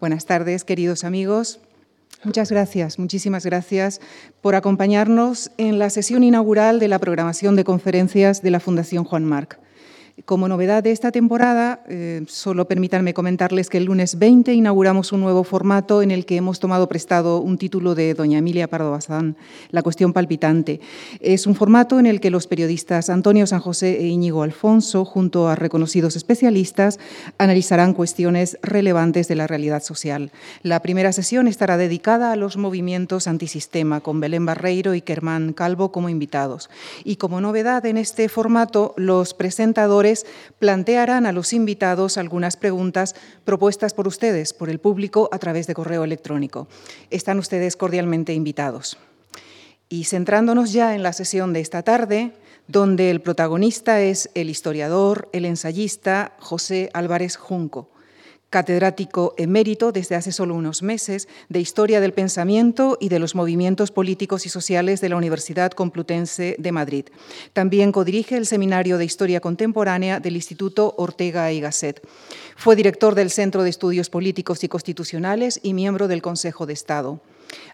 Buenas tardes, queridos amigos. Muchas gracias, muchísimas gracias por acompañarnos en la sesión inaugural de la programación de conferencias de la Fundación Juan Marc. Como novedad de esta temporada, eh, solo permítanme comentarles que el lunes 20 inauguramos un nuevo formato en el que hemos tomado prestado un título de doña Emilia Pardo Bazán, La cuestión palpitante. Es un formato en el que los periodistas Antonio San José e Íñigo Alfonso, junto a reconocidos especialistas, analizarán cuestiones relevantes de la realidad social. La primera sesión estará dedicada a los movimientos antisistema, con Belén Barreiro y Kermán Calvo como invitados. Y como novedad en este formato, los presentadores plantearán a los invitados algunas preguntas propuestas por ustedes, por el público, a través de correo electrónico. Están ustedes cordialmente invitados. Y centrándonos ya en la sesión de esta tarde, donde el protagonista es el historiador, el ensayista José Álvarez Junco catedrático emérito desde hace solo unos meses de Historia del Pensamiento y de los Movimientos Políticos y Sociales de la Universidad Complutense de Madrid. También codirige el Seminario de Historia Contemporánea del Instituto Ortega y Gasset. Fue director del Centro de Estudios Políticos y Constitucionales y miembro del Consejo de Estado.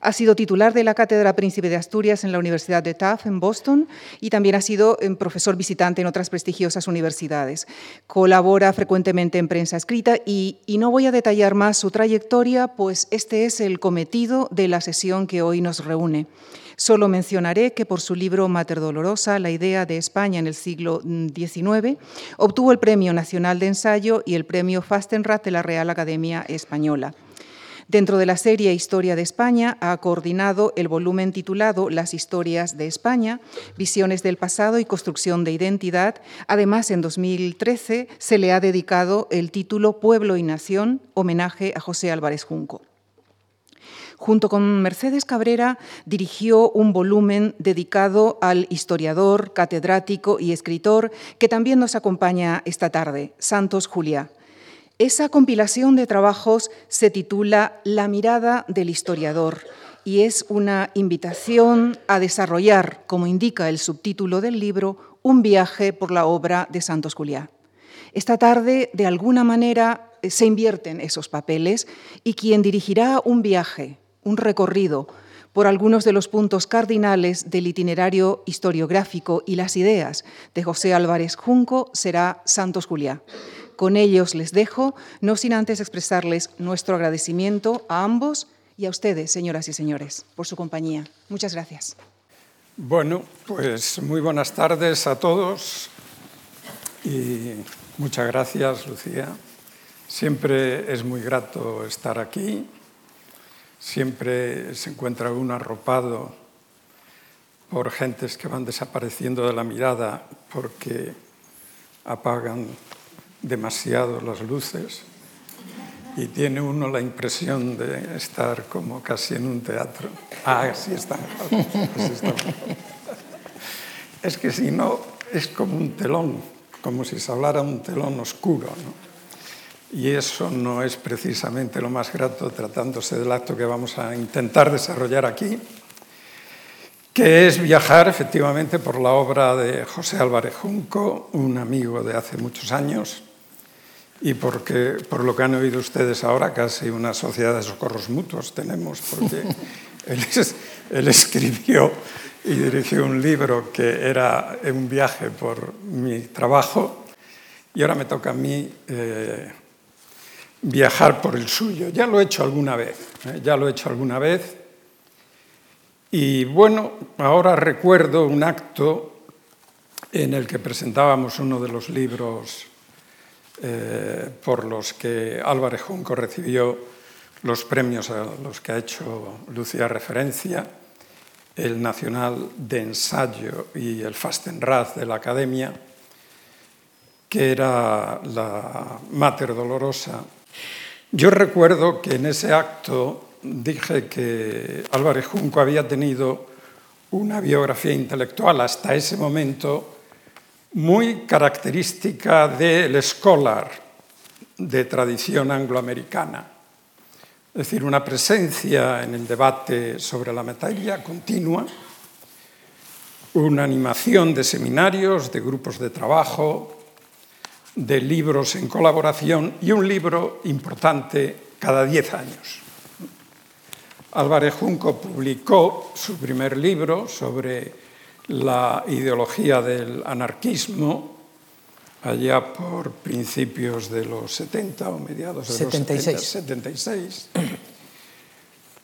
Ha sido titular de la Cátedra Príncipe de Asturias en la Universidad de Tufts en Boston y también ha sido eh, profesor visitante en otras prestigiosas universidades. Colabora frecuentemente en prensa escrita y, y no voy a detallar más su trayectoria, pues este es el cometido de la sesión que hoy nos reúne. Solo mencionaré que por su libro Mater Dolorosa, la idea de España en el siglo XIX, mm, obtuvo el Premio Nacional de Ensayo y el Premio Fastenrath de la Real Academia Española. Dentro de la serie Historia de España ha coordinado el volumen titulado Las historias de España, visiones del pasado y construcción de identidad. Además, en 2013 se le ha dedicado el título Pueblo y Nación, homenaje a José Álvarez Junco. Junto con Mercedes Cabrera dirigió un volumen dedicado al historiador, catedrático y escritor que también nos acompaña esta tarde, Santos Juliá. Esa compilación de trabajos se titula La mirada del historiador y es una invitación a desarrollar, como indica el subtítulo del libro, un viaje por la obra de Santos Juliá. Esta tarde, de alguna manera, se invierten esos papeles y quien dirigirá un viaje, un recorrido por algunos de los puntos cardinales del itinerario historiográfico y las ideas de José Álvarez Junco será Santos Juliá. Con ellos les dejo, no sin antes expresarles nuestro agradecimiento a ambos y a ustedes, señoras y señores, por su compañía. Muchas gracias. Bueno, pues muy buenas tardes a todos y muchas gracias, Lucía. Siempre es muy grato estar aquí, siempre se encuentra uno arropado por gentes que van desapareciendo de la mirada porque apagan demasiado las luces y tiene uno la impresión de estar como casi en un teatro. Ah, así está Es que si no, es como un telón, como si se hablara un telón oscuro. Y eso no es precisamente lo más grato tratándose del acto que vamos a intentar desarrollar aquí, que es viajar efectivamente por la obra de José Álvarez Junco, un amigo de hace muchos años, y porque, por lo que han oído ustedes ahora, casi una sociedad de socorros mutuos tenemos, porque él, escribió y dirigió un libro que era un viaje por mi trabajo y ahora me toca a mí eh, viajar por el suyo. Ya lo he hecho alguna vez, ¿eh? ya lo he hecho alguna vez. Y bueno, ahora recuerdo un acto en el que presentábamos uno de los libros eh, por los que Álvarez Junco recibió los premios a los que ha hecho Lucía referencia, el Nacional de Ensayo y el Fastenrath de la Academia, que era la Mater Dolorosa. Yo recuerdo que en ese acto dije que Álvarez Junco había tenido una biografía intelectual hasta ese momento muy característica del scholar de tradición angloamericana, es decir, una presencia en el debate sobre la materia continua, una animación de seminarios, de grupos de trabajo, de libros en colaboración y un libro importante cada diez años. Álvarez Junco publicó su primer libro sobre la ideología del anarquismo allá por principios de los 70 o mediados de 76. los 70, 76.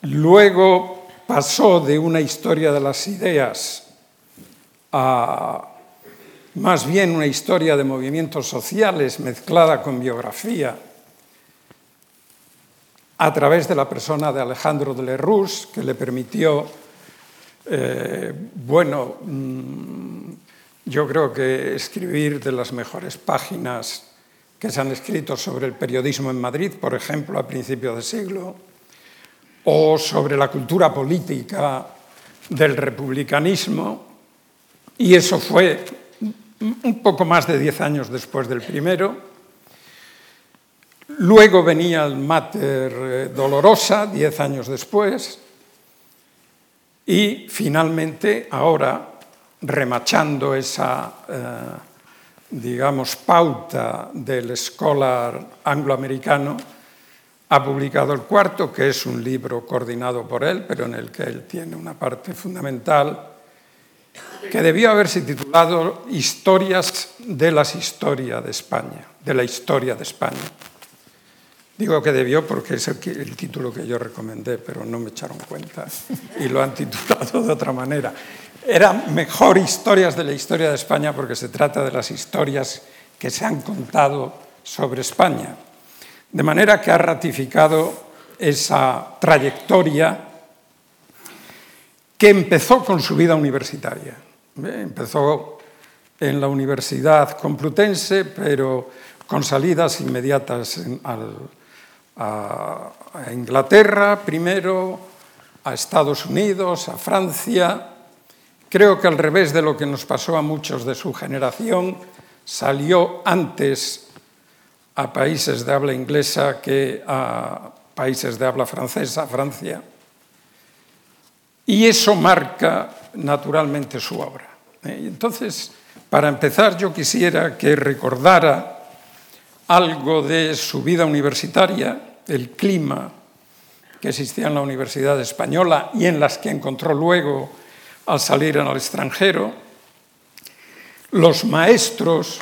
Luego pasó de una historia de las ideas a más bien una historia de movimientos sociales mezclada con biografía a través de la persona de Alejandro de Lerroux, que le permitió, eh, bueno, mm, yo creo que escribir de las mejores páginas que se han escrito sobre el periodismo en Madrid, por ejemplo, a principios de siglo, o sobre la cultura política del republicanismo, y eso fue un poco más de diez años después del primero. Luego venía el Mater eh, Dolorosa, diez años después, y finalmente, ahora, remachando esa, eh, digamos, pauta del scholar angloamericano, ha publicado el cuarto, que es un libro coordinado por él, pero en el que él tiene una parte fundamental, que debió haberse titulado Historias de las historias de España, de la historia de España. Digo que debió porque es el, título que yo recomendé, pero no me echaron cuenta y lo han titulado de otra manera. Era mejor historias de la historia de España porque se trata de las historias que se han contado sobre España. De manera que ha ratificado esa trayectoria que empezó con su vida universitaria. Empezó en la Universidad Complutense, pero con salidas inmediatas a, Inglaterra primero, a Estados Unidos, a Francia. Creo que al revés de lo que nos pasó a muchos de su generación, salió antes a países de habla inglesa que a países de habla francesa, Francia. Y eso marca naturalmente su obra. ¿eh? Entonces, para empezar, yo quisiera que recordara algo de su vida universitaria, el clima que existía en la Universidad Española y en las que encontró luego al salir al extranjero, los maestros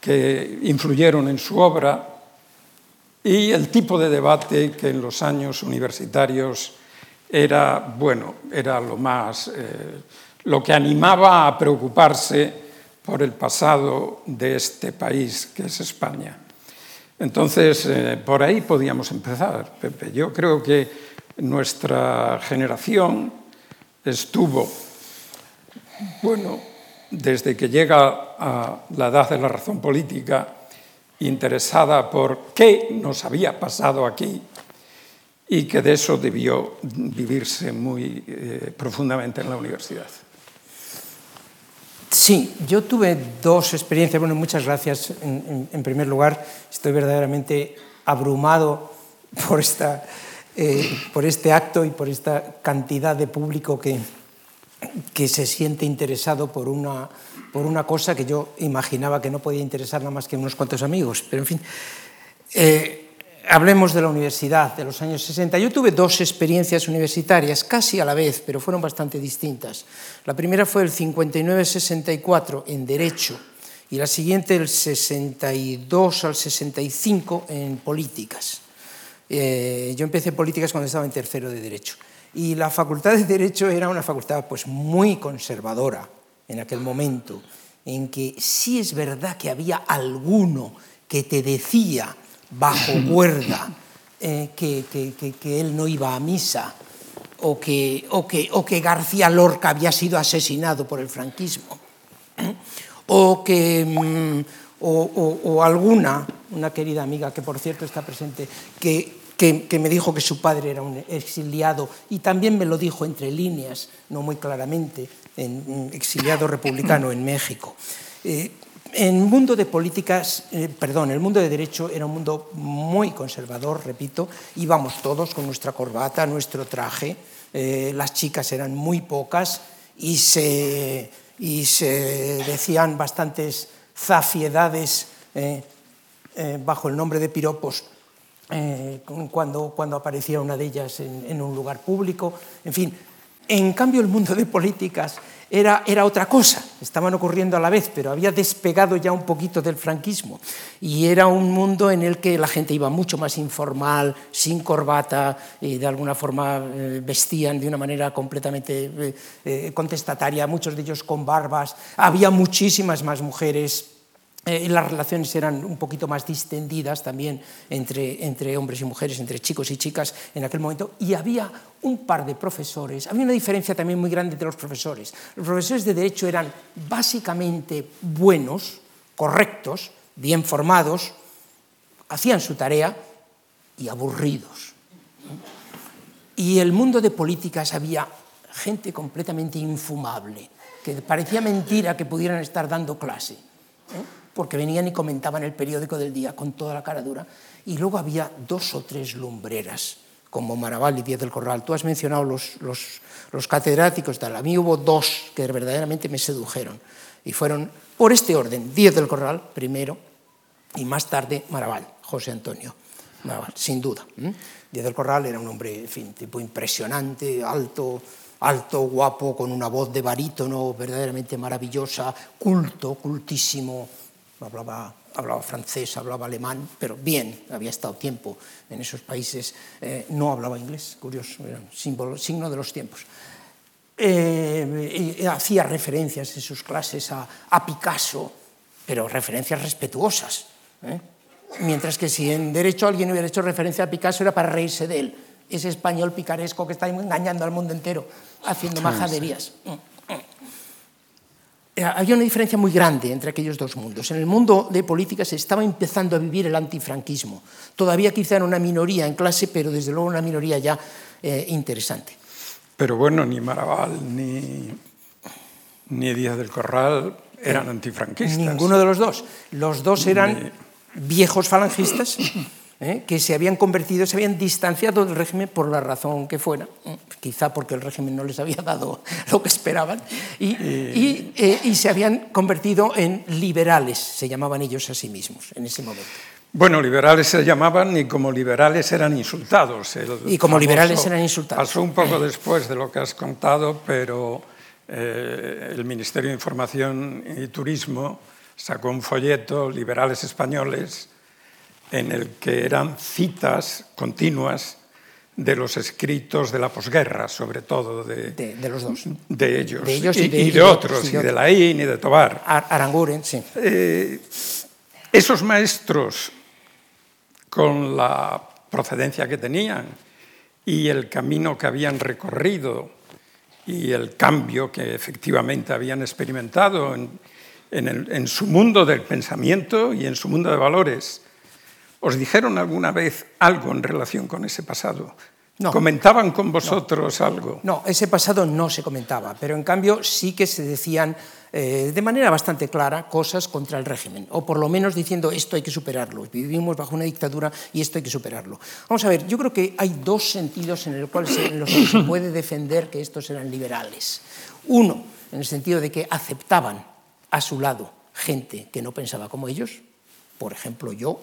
que influyeron en su obra y el tipo de debate que en los años universitarios era, bueno, era lo más, eh, lo que animaba a preocuparse por el pasado de este país que es España. Entonces, eh, por ahí podíamos empezar, Pepe. Yo creo que nuestra generación estuvo, bueno, desde que llega a la edad de la razón política, interesada por qué nos había pasado aquí y que de eso debió vivirse muy eh, profundamente en la universidad. Sí, yo tuve dos experiencias. Bueno, muchas gracias en, en, en primer lugar. Estoy verdaderamente abrumado por, esta, eh, por este acto y por esta cantidad de público que, que se siente interesado por una, por una cosa que yo imaginaba que no podía interesar nada más que unos cuantos amigos. Pero en fin. Eh, hablemos de la universidad de los años 60. Yo tuve dos experiencias universitarias casi a la vez, pero fueron bastante distintas. La primera fue el 59-64 en Derecho y la siguiente el 62 al 65 en Políticas. Eh, yo empecé políticas cuando estaba en tercero de Derecho. Y la Facultad de Derecho era una facultad pues, muy conservadora en aquel momento, en que sí es verdad que había alguno que te decía bajo cuerda, eh, que, que, que, él no iba a misa, o que, o, que, o que García Lorca había sido asesinado por el franquismo, o que mm, o, o, alguna, una querida amiga que por cierto está presente, que, que, me dijo que su padre era un exiliado y también me lo dijo entre líneas, no muy claramente, en, exiliado republicano en México. Eh, en mundo de políticas, eh, perdón, el mundo de derecho era un mundo muy conservador, repito, íbamos todos con nuestra corbata, nuestro traje, eh, las chicas eran muy pocas y se, y se decían bastantes zafiedades eh, bajo el nombre de piropos eh, cuando, cuando aparecía una de ellas en, en un lugar público, en fin. En cambio, el mundo de políticas era, era, otra cosa, estaban ocurriendo a la vez, pero había despegado ya un poquito del franquismo. Y era un mundo en el que la gente iba mucho más informal, sin corbata, y de alguna forma eh, vestían de una manera completamente eh, eh, contestataria, muchos de ellos con barbas. Había muchísimas más mujeres eh, las relaciones eran un poquito más distendidas también entre, entre hombres y mujeres, entre chicos y chicas en aquel momento, y había un par de profesores, había una diferencia también muy grande entre los profesores. Los profesores de Derecho eran básicamente buenos, correctos, bien formados, hacían su tarea y aburridos. Y el mundo de políticas había gente completamente infumable, que parecía mentira que pudieran estar dando clase. ¿eh? Porque venían y comentaban el periódico del día con toda la cara dura. Y luego había dos o tres lumbreras, como Maraval y Díaz del Corral. Tú has mencionado los, los, los catedráticos, tal. a mí hubo dos que verdaderamente me sedujeron. Y fueron, por este orden, Díaz del Corral primero y más tarde Maraval, José Antonio. Maraval, sin duda. Díaz del Corral era un hombre, en fin, tipo impresionante, alto, alto, guapo, con una voz de barítono verdaderamente maravillosa, culto, cultísimo, hablaba, hablaba francés, hablaba alemán, pero bien, había estado tiempo en esos países, eh, no hablaba inglés, curioso, era un símbolo, signo de los tiempos. Eh, hacía referencias en sus clases a, a Picasso, pero referencias respetuosas. ¿eh? Mientras que si en derecho alguien hubiera hecho referencia a Picasso era para reírse de él, ese español picaresco que está engañando al mundo entero, haciendo majaderías. Eh, había una diferencia muy grande entre aquellos dos mundos. En el mundo de política se estaba empezando a vivir el antifranquismo. Todavía quizá era una minoría en clase, pero desde luego una minoría ya eh, interesante. Pero bueno, ni Maraval ni, ni Díaz del Corral eran antifranquistas. Ninguno de los dos. Los dos eran viejos falangistas ¿eh? que se habían convertido, se habían distanciado del régimen por la razón que fuera, ¿eh? quizá porque el régimen no les había dado lo que esperaban, y, y, eh, y, se habían convertido en liberales, se llamaban ellos a sí mismos en ese momento. Bueno, liberales se llamaban y como liberales eran insultados. El y como liberales eran insultados. Pasó un poco después de lo que has contado, pero eh, el Ministerio de Información y Turismo sacó un folleto, Liberales Españoles, en el que eran citas continuas de los escritos de la posguerra, sobre todo de, de, de los dos. De ellos, de ellos y, y, de, y de, otros, y de, de Laín y de Tobar. Aranguren, sí. Eh, esos maestros, con la procedencia que tenían y el camino que habían recorrido y el cambio que efectivamente habían experimentado en, en, el, en su mundo del pensamiento y en su mundo de valores, ¿Os dijeron alguna vez algo en relación con ese pasado? No. ¿Comentaban con vosotros no. algo? No, ese pasado no se comentaba, pero en cambio sí que se decían eh, de manera bastante clara cosas contra el régimen, o por lo menos diciendo esto hay que superarlo, vivimos bajo una dictadura y esto hay que superarlo. Vamos a ver, yo creo que hay dos sentidos en, el cual se, en los que se puede defender que estos eran liberales. Uno, en el sentido de que aceptaban a su lado gente que no pensaba como ellos, por ejemplo yo,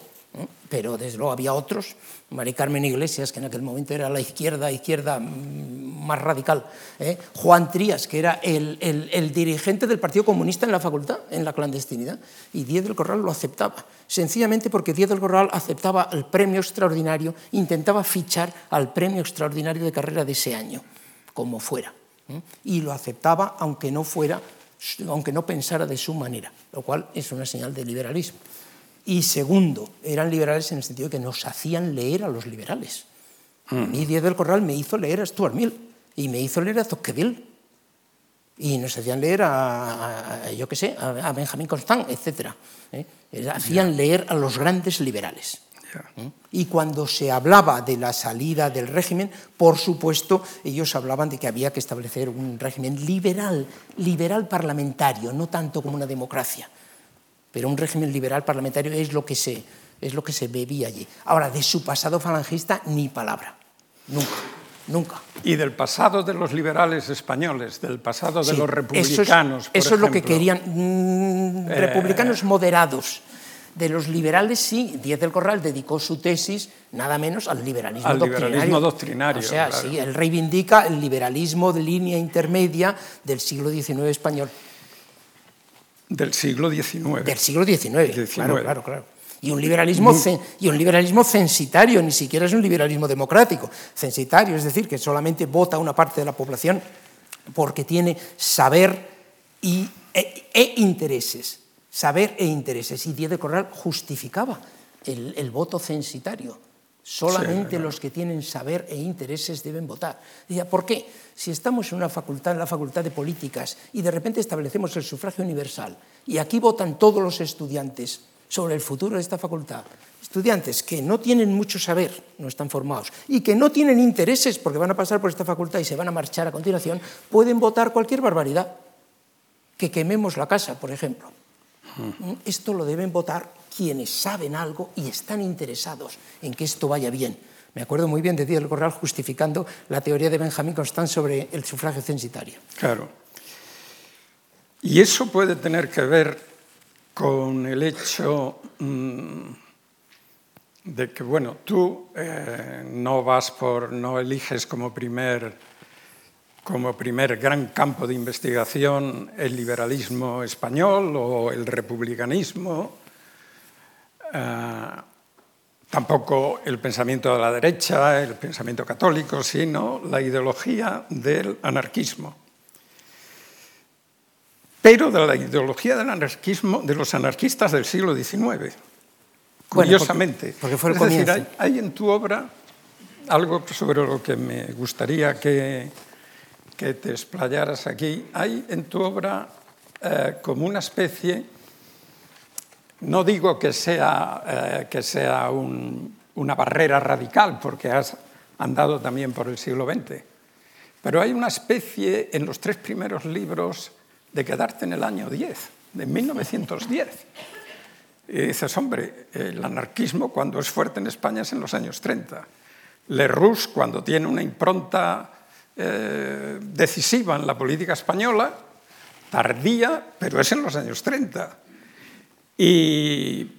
pero desde luego había otros, María Carmen Iglesias, que en aquel momento era la izquierda, izquierda más radical, ¿eh? Juan Trías, que era el, dirigente del Partido Comunista en la facultad, en la clandestinidad, y Díaz del Corral lo aceptaba, sencillamente porque Díaz del Corral aceptaba el premio extraordinario, intentaba fichar al premio extraordinario de carrera de ese año, como fuera, ¿eh? y lo aceptaba aunque no fuera, aunque no pensara de su manera, lo cual es una señal de liberalismo. Y segundo, eran liberales en el sentido de que nos hacían leer a los liberales. Mm. Díaz del Corral me hizo leer a Stuart Mill y me hizo leer a Tocqueville. Y nos hacían leer a, a yo qué sé, a, a, Benjamin Constant, etc. ¿eh? Hacían yeah. leer a los grandes liberales. Yeah. Y cuando se hablaba de la salida del régimen, por supuesto, ellos hablaban de que había que establecer un régimen liberal, liberal parlamentario, no tanto como una democracia pero un régimen liberal parlamentario es lo que se, es lo que se bebía allí. Ahora, de su pasado falangista, ni palabra. Nunca. Nunca. Y del pasado de los liberales españoles, del pasado de sí, los republicanos. Eso es, eso es lo que querían. Mmm, eh, republicanos moderados. De los liberales, sí, Díez del Corral dedicó su tesis nada menos al liberalismo Al doctrinario. liberalismo doctrinario, O sea, claro. sí, él reivindica el liberalismo de línea intermedia del siglo XIX español. Del siglo XIX. Del siglo XIX, XIX. claro, claro, claro. Y un, liberalismo y un liberalismo censitario, ni siquiera es un liberalismo democrático, censitario, es decir, que solamente vota una parte de la población porque tiene saber y, e, e intereses. Saber e intereses. Y Díaz de Corral justificaba el, el voto censitario. Solamente los que tienen saber e intereses deben votar. Decía, ¿por qué? Si estamos en una facultad, en la facultad de políticas, y de repente establecemos el sufragio universal, y aquí votan todos los estudiantes sobre el futuro de esta facultad, estudiantes que no tienen mucho saber, no están formados, y que no tienen intereses porque van a pasar por esta facultad y se van a marchar a continuación, pueden votar cualquier barbaridad. Que quememos la casa, por ejemplo. Esto lo deben votar quienes saben algo y están interesados en que esto vaya bien. Me acuerdo muy bien de Díaz Corral justificando la teoría de Benjamín Constant sobre el sufragio censitario. Claro. Y eso puede tener que ver con el hecho mm, de que, bueno, tú eh, no vas por, no eliges como primer, como primer gran campo de investigación el liberalismo español o el republicanismo, eh, tampoco el pensamiento de la derecha, el pensamiento católico, sino la ideología del anarquismo pero de la ideología del anarquismo de los anarquistas del siglo XIX, curiosamente. porque- porque fue el es decir, hay en tu obra algo sobre lo que me gustaría que, que te explayaras aquí. Hay en tu obra eh, como una especie, no digo que sea, eh, que sea un- una barrera radical, porque has andado también por el siglo XX, pero hay una especie en los tres primeros libros de quedarte en el año 10, de 1910. Y dices, hombre, el anarquismo cuando es fuerte en España es en los años 30. Le Rouge, cuando tiene una impronta eh, decisiva en la política española, tardía, pero es en los años 30. Y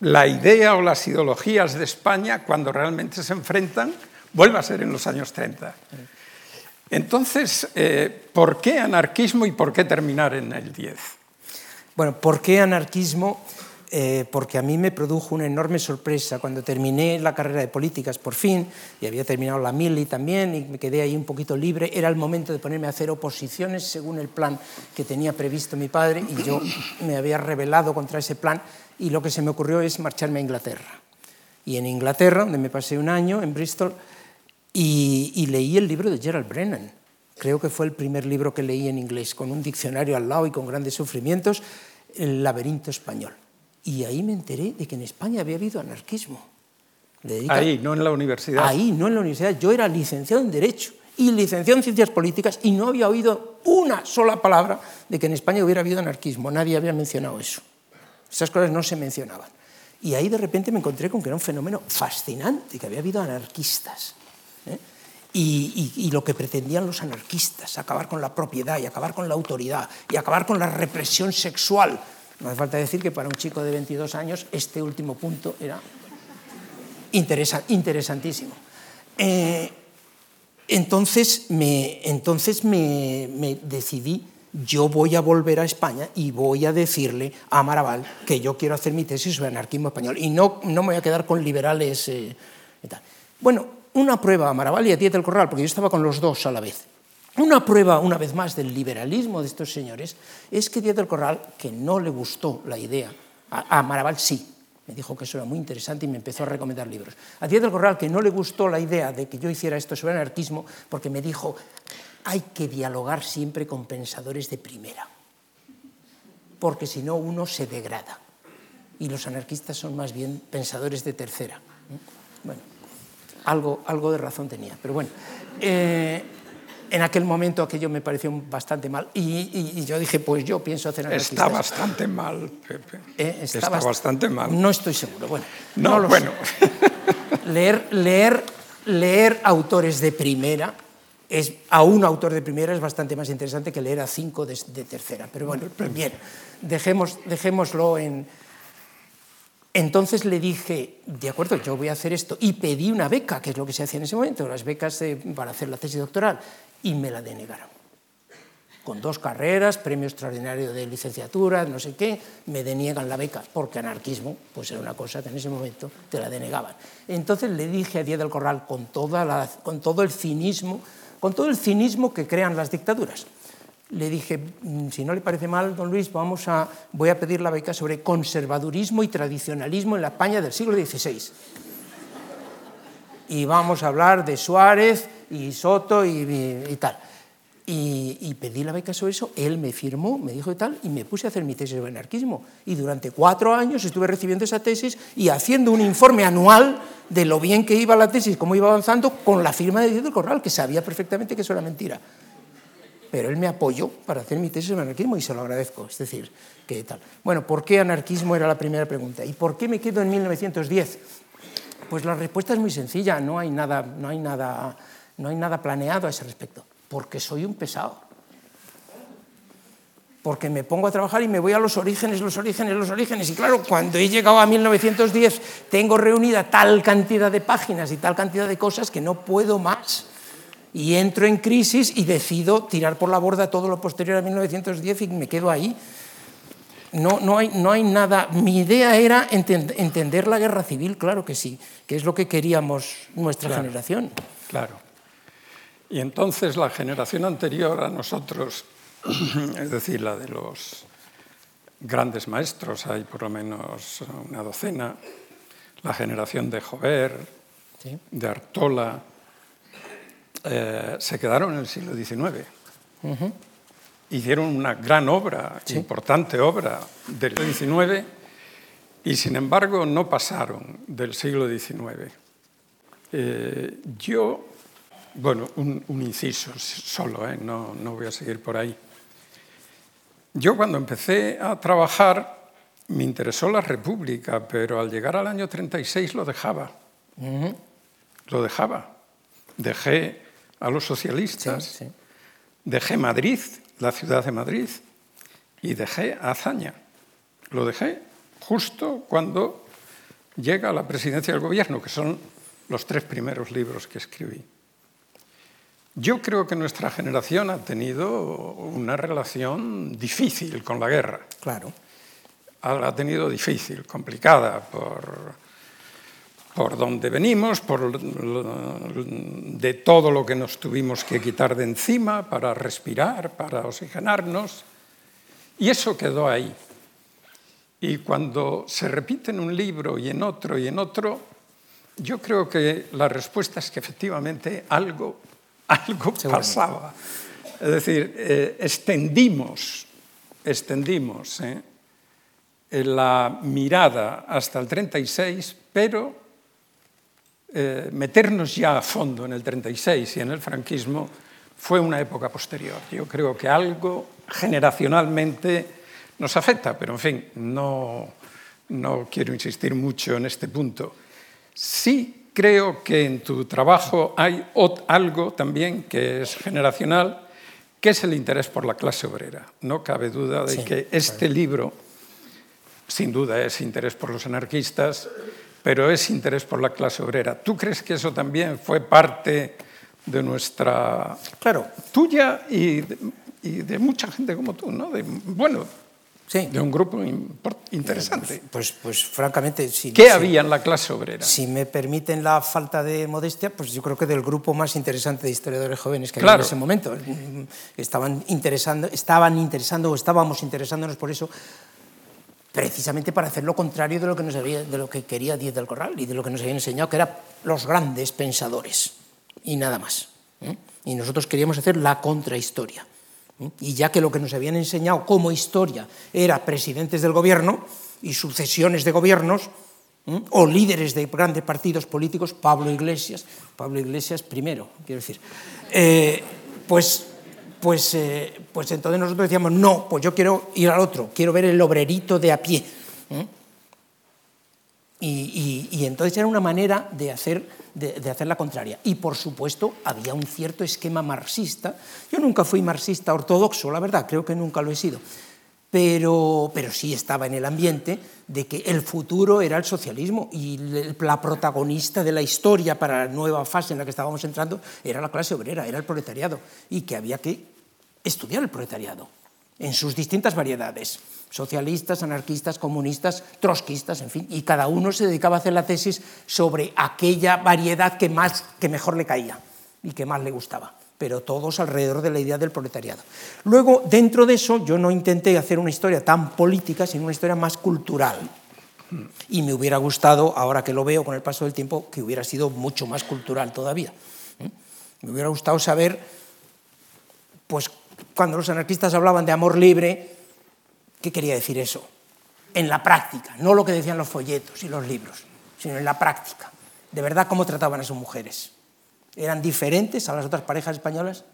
la idea o las ideologías de España, cuando realmente se enfrentan, vuelve a ser en los años 30. Entonces, eh, ¿por qué anarquismo y por qué terminar en el 10? Bueno, ¿por qué anarquismo? Eh, porque a mí me produjo una enorme sorpresa cuando terminé la carrera de políticas por fin, y había terminado la mili también, y me quedé ahí un poquito libre, era el momento de ponerme a hacer oposiciones según el plan que tenía previsto mi padre, y yo me había rebelado contra ese plan, y lo que se me ocurrió es marcharme a Inglaterra. Y en Inglaterra, donde me pasé un año, en Bristol, y, y leí el libro de Gerald Brennan. Creo que fue el primer libro que leí en inglés, con un diccionario al lado y con grandes sufrimientos, El laberinto español. Y ahí me enteré de que en España había habido anarquismo. Dedica- Ahí, no en la universidad. Ahí, no en la universidad. Yo era licenciado en Derecho y licenciado en Ciencias Políticas y no había oído una sola palabra de que en España hubiera habido anarquismo. Nadie había mencionado eso. Esas cosas no se mencionaban. Y ahí de repente me encontré con que era un fenómeno fascinante, que había habido anarquistas. ¿eh? Y, y- y lo que pretendían los anarquistas, acabar con la propiedad y acabar con la autoridad y acabar con la represión sexual. No hace falta decir que para un chico de 22 años este último punto era interesa- interesantísimo. Eh, entonces me, entonces me, me decidí, yo voy a volver a España y voy a decirle a Maraval que yo quiero hacer mi tesis sobre anarquismo español y no, no me voy a quedar con liberales. eh, y tal. Bueno, una prueba a Maraval y a Díaz del Corral, porque yo estaba con los dos a la vez. Una prueba, una vez más, del liberalismo de estos señores es que Díaz del Corral, que no le gustó la idea, a, a Maraval sí, me dijo que eso era muy interesante y me empezó a recomendar libros. A Díaz del Corral, que no le gustó la idea de que yo hiciera esto sobre anarquismo, porque me dijo, hay que dialogar siempre con pensadores de primera, porque si no uno se degrada. Y los anarquistas son más bien pensadores de tercera. Bueno, algo, algo de razón tenía, pero bueno. eh, en aquel momento aquello me pareció bastante mal y, y- y yo dije, pues yo pienso hacer anarquistas. Está bastante mal, Pepe. Eh, Está, bast- bastante mal. No estoy seguro. Bueno, No, lo bueno. sé. Leer, leer, leer autores de primera, es, a un autor de primera es bastante más interesante que leer a cinco de, de tercera. Pero bueno, bien, dejemos, dejémoslo en... Entonces le dije, de acuerdo, yo voy a hacer esto, y pedí una beca, que es lo que se hacía en ese momento, las becas para hacer la tesis doctoral, y me la denegaron. Con dos carreras, premio extraordinario de licenciatura, no sé qué, me deniegan la beca, porque anarquismo pues era una cosa que en ese momento te la denegaban. Entonces le dije a Díaz del Corral, con, toda con todo el cinismo, con todo el cinismo que crean las dictaduras, le dije, mm, si no le parece mal, don Luis, vamos a, voy a pedir la beca sobre conservadurismo y tradicionalismo en la España del siglo XVI. Y vamos a hablar de Suárez y Soto y, tal. Y, pedí la beca sobre eso, él me firmó, me dijo y tal, y me puse a hacer mi tesis sobre anarquismo. Y durante cuatro años estuve recibiendo esa tesis y haciendo un informe anual de lo bien que iba la tesis, cómo iba avanzando, con la firma de del Corral, que sabía perfectamente que eso era mentira pero él me apoyó para hacer mi tesis sobre anarquismo y se lo agradezco. Es decir, ¿qué tal? Bueno, ¿por qué anarquismo era la primera pregunta? ¿Y por qué me quedo en 1910? Pues la respuesta es muy sencilla, no hay nada, no hay nada, no hay nada planeado a ese respecto. Porque soy un pesado. Porque me pongo a trabajar y me voy a los orígenes, los orígenes, los orígenes. Y claro, cuando he llegado a 1910 tengo reunida tal cantidad de páginas y tal cantidad de cosas que no puedo más y entro en crisis y decido tirar por la borda todo lo posterior a 1910 y me quedo ahí. No, no, hay, no hay nada. Mi idea era entender la guerra civil, claro que sí, que es lo que queríamos nuestra generación. Claro. Y entonces la generación anterior a nosotros, es decir, la de los grandes maestros, hay por lo menos una docena, la generación de Jover, de Artola, eh, se quedaron en el siglo XIX. Hicieron una gran obra, importante obra del siglo XIX, y sin embargo no pasaron del siglo XIX. Eh, yo, bueno, un, inciso solo, eh, no, no voy a seguir por ahí. Yo cuando empecé a trabajar me interesó la República, pero al llegar al año 36 lo dejaba. Lo dejaba. Dejé a los socialistas, dejé Madrid, la ciudad de Madrid, y dejé Azaña. Lo dejé justo cuando llega a la presidencia del gobierno, que son los tres primeros libros que escribí. Yo creo que nuestra generación ha tenido una relación difícil con la guerra. Claro. Ha tenido difícil, complicada, por por donde venimos, por, de todo lo que nos tuvimos que quitar de encima para respirar, para oxigenarnos, y eso quedó ahí. Y cuando se repite en un libro y en otro y en otro, yo creo que la respuesta es que efectivamente algo, algo pasaba. Es decir, eh, extendimos, extendimos eh, la mirada hasta el 36, pero eh, meternos ya a fondo en el 36 y en el franquismo fue una época posterior. Yo creo que algo generacionalmente nos afecta, pero en fin, no, no quiero insistir mucho en este punto. Sí creo que en tu trabajo hay algo también que es generacional, que es el interés por la clase obrera. No cabe duda de que este libro, sin duda, es interés por los anarquistas, pero es interés por la clase obrera. ¿Tú crees que eso también fue parte de nuestra... Claro. Tuya y de, mucha gente como tú, ¿no? De, bueno, sí. de un grupo interesante. Pues, pues francamente... Si, ¿Qué había en la clase obrera? Si me permiten la falta de modestia, pues yo creo que del grupo más interesante de historiadores jóvenes que había en ese momento. Estaban interesando, estaban interesando o estábamos interesándonos por eso precisamente para hacer lo contrario de lo que, nos había, de lo que quería Díez del Corral y de lo que nos habían enseñado, que eran los grandes pensadores y nada más. ¿eh? Y nosotros queríamos hacer la contrahistoria. ¿Eh? Y ya que lo que nos habían enseñado como historia era presidentes del gobierno y sucesiones de gobiernos, ¿eh? o líderes de grandes partidos políticos, Pablo Iglesias, Pablo Iglesias primero, quiero decir, pues pues, eh, pues entonces nosotros decíamos, no, pues yo quiero ir al otro, quiero ver el obrerito de a pie. Y, entonces era una manera de hacer, de, de, la contraria. Y por supuesto había un cierto esquema marxista. Yo nunca fui marxista ortodoxo, la verdad, creo que nunca lo he sido. pero, pero sí estaba en el ambiente de que el futuro era el socialismo y la protagonista de la historia para la nueva fase en la que estábamos entrando era la clase obrera, era el proletariado, y que había que estudiar el proletariado en sus distintas variedades, socialistas, anarquistas, comunistas, trotskistas, en fin, y cada uno se dedicaba a hacer la tesis sobre aquella variedad que, más, que mejor le caía y que más le gustaba pero todos alrededor de la idea del proletariado. Luego, dentro de eso, yo no intenté hacer una historia tan política, sino una historia más cultural. Y me hubiera gustado, ahora que lo veo con el paso del tiempo, que hubiera sido mucho más cultural todavía. Me hubiera gustado saber, pues, cuando los anarquistas hablaban de amor libre, ¿qué quería decir eso? En la práctica, no lo que decían los folletos y los libros, sino en la práctica. De verdad, cómo trataban a sus mujeres eran diferentes a las otras parejas españolas?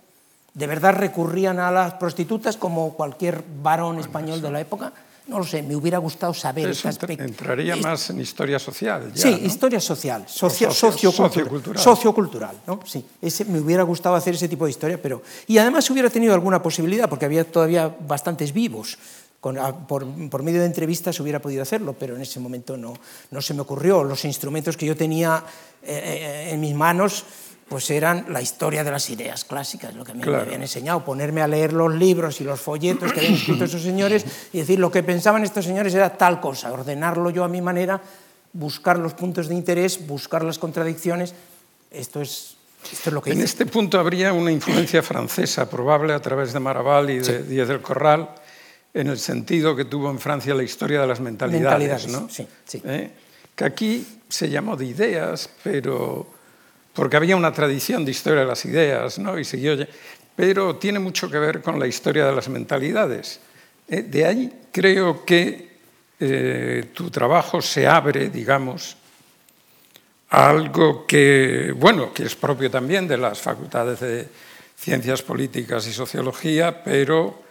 ¿De verdad recurrían a las prostitutas como cualquier varón español de la época? No lo sé, me hubiera gustado saber aspecto. Entraría más en historia social. Ya, sí, ¿no? historia social, socio, sociocultural. Sociocultural, sociocultural ¿no? Sí, ese, me hubiera gustado hacer ese tipo de historia, pero... Y además hubiera tenido alguna posibilidad, porque había todavía bastantes vivos. Con, por, por, medio de entrevistas hubiera podido hacerlo, pero en ese momento no, no se me ocurrió. Los instrumentos que yo tenía eh, eh en mis manos pues eran la historia de las ideas clásicas, lo que me, claro. me, habían enseñado, ponerme a leer los libros y los folletos que habían escrito esos señores y decir lo que pensaban estos señores era tal cosa, ordenarlo yo a mi manera, buscar los puntos de interés, buscar las contradicciones. Esto es, esto es lo que En hice. este punto habría una influencia francesa probable a través de Maraval y de sí. Díez del Corral, en el sentido que tuvo en Francia la historia de las mentalidades, mentalidades ¿no? Sí, sí. ¿Eh? Que aquí se llamó de ideas, pero porque había una tradición de historia de las ideas, ¿no? y siguió, pero tiene mucho que ver con la historia de las mentalidades. Eh, de ahí creo que eh, tu trabajo se abre, digamos, a algo que, bueno, que es propio también de las facultades de ciencias políticas y sociología, pero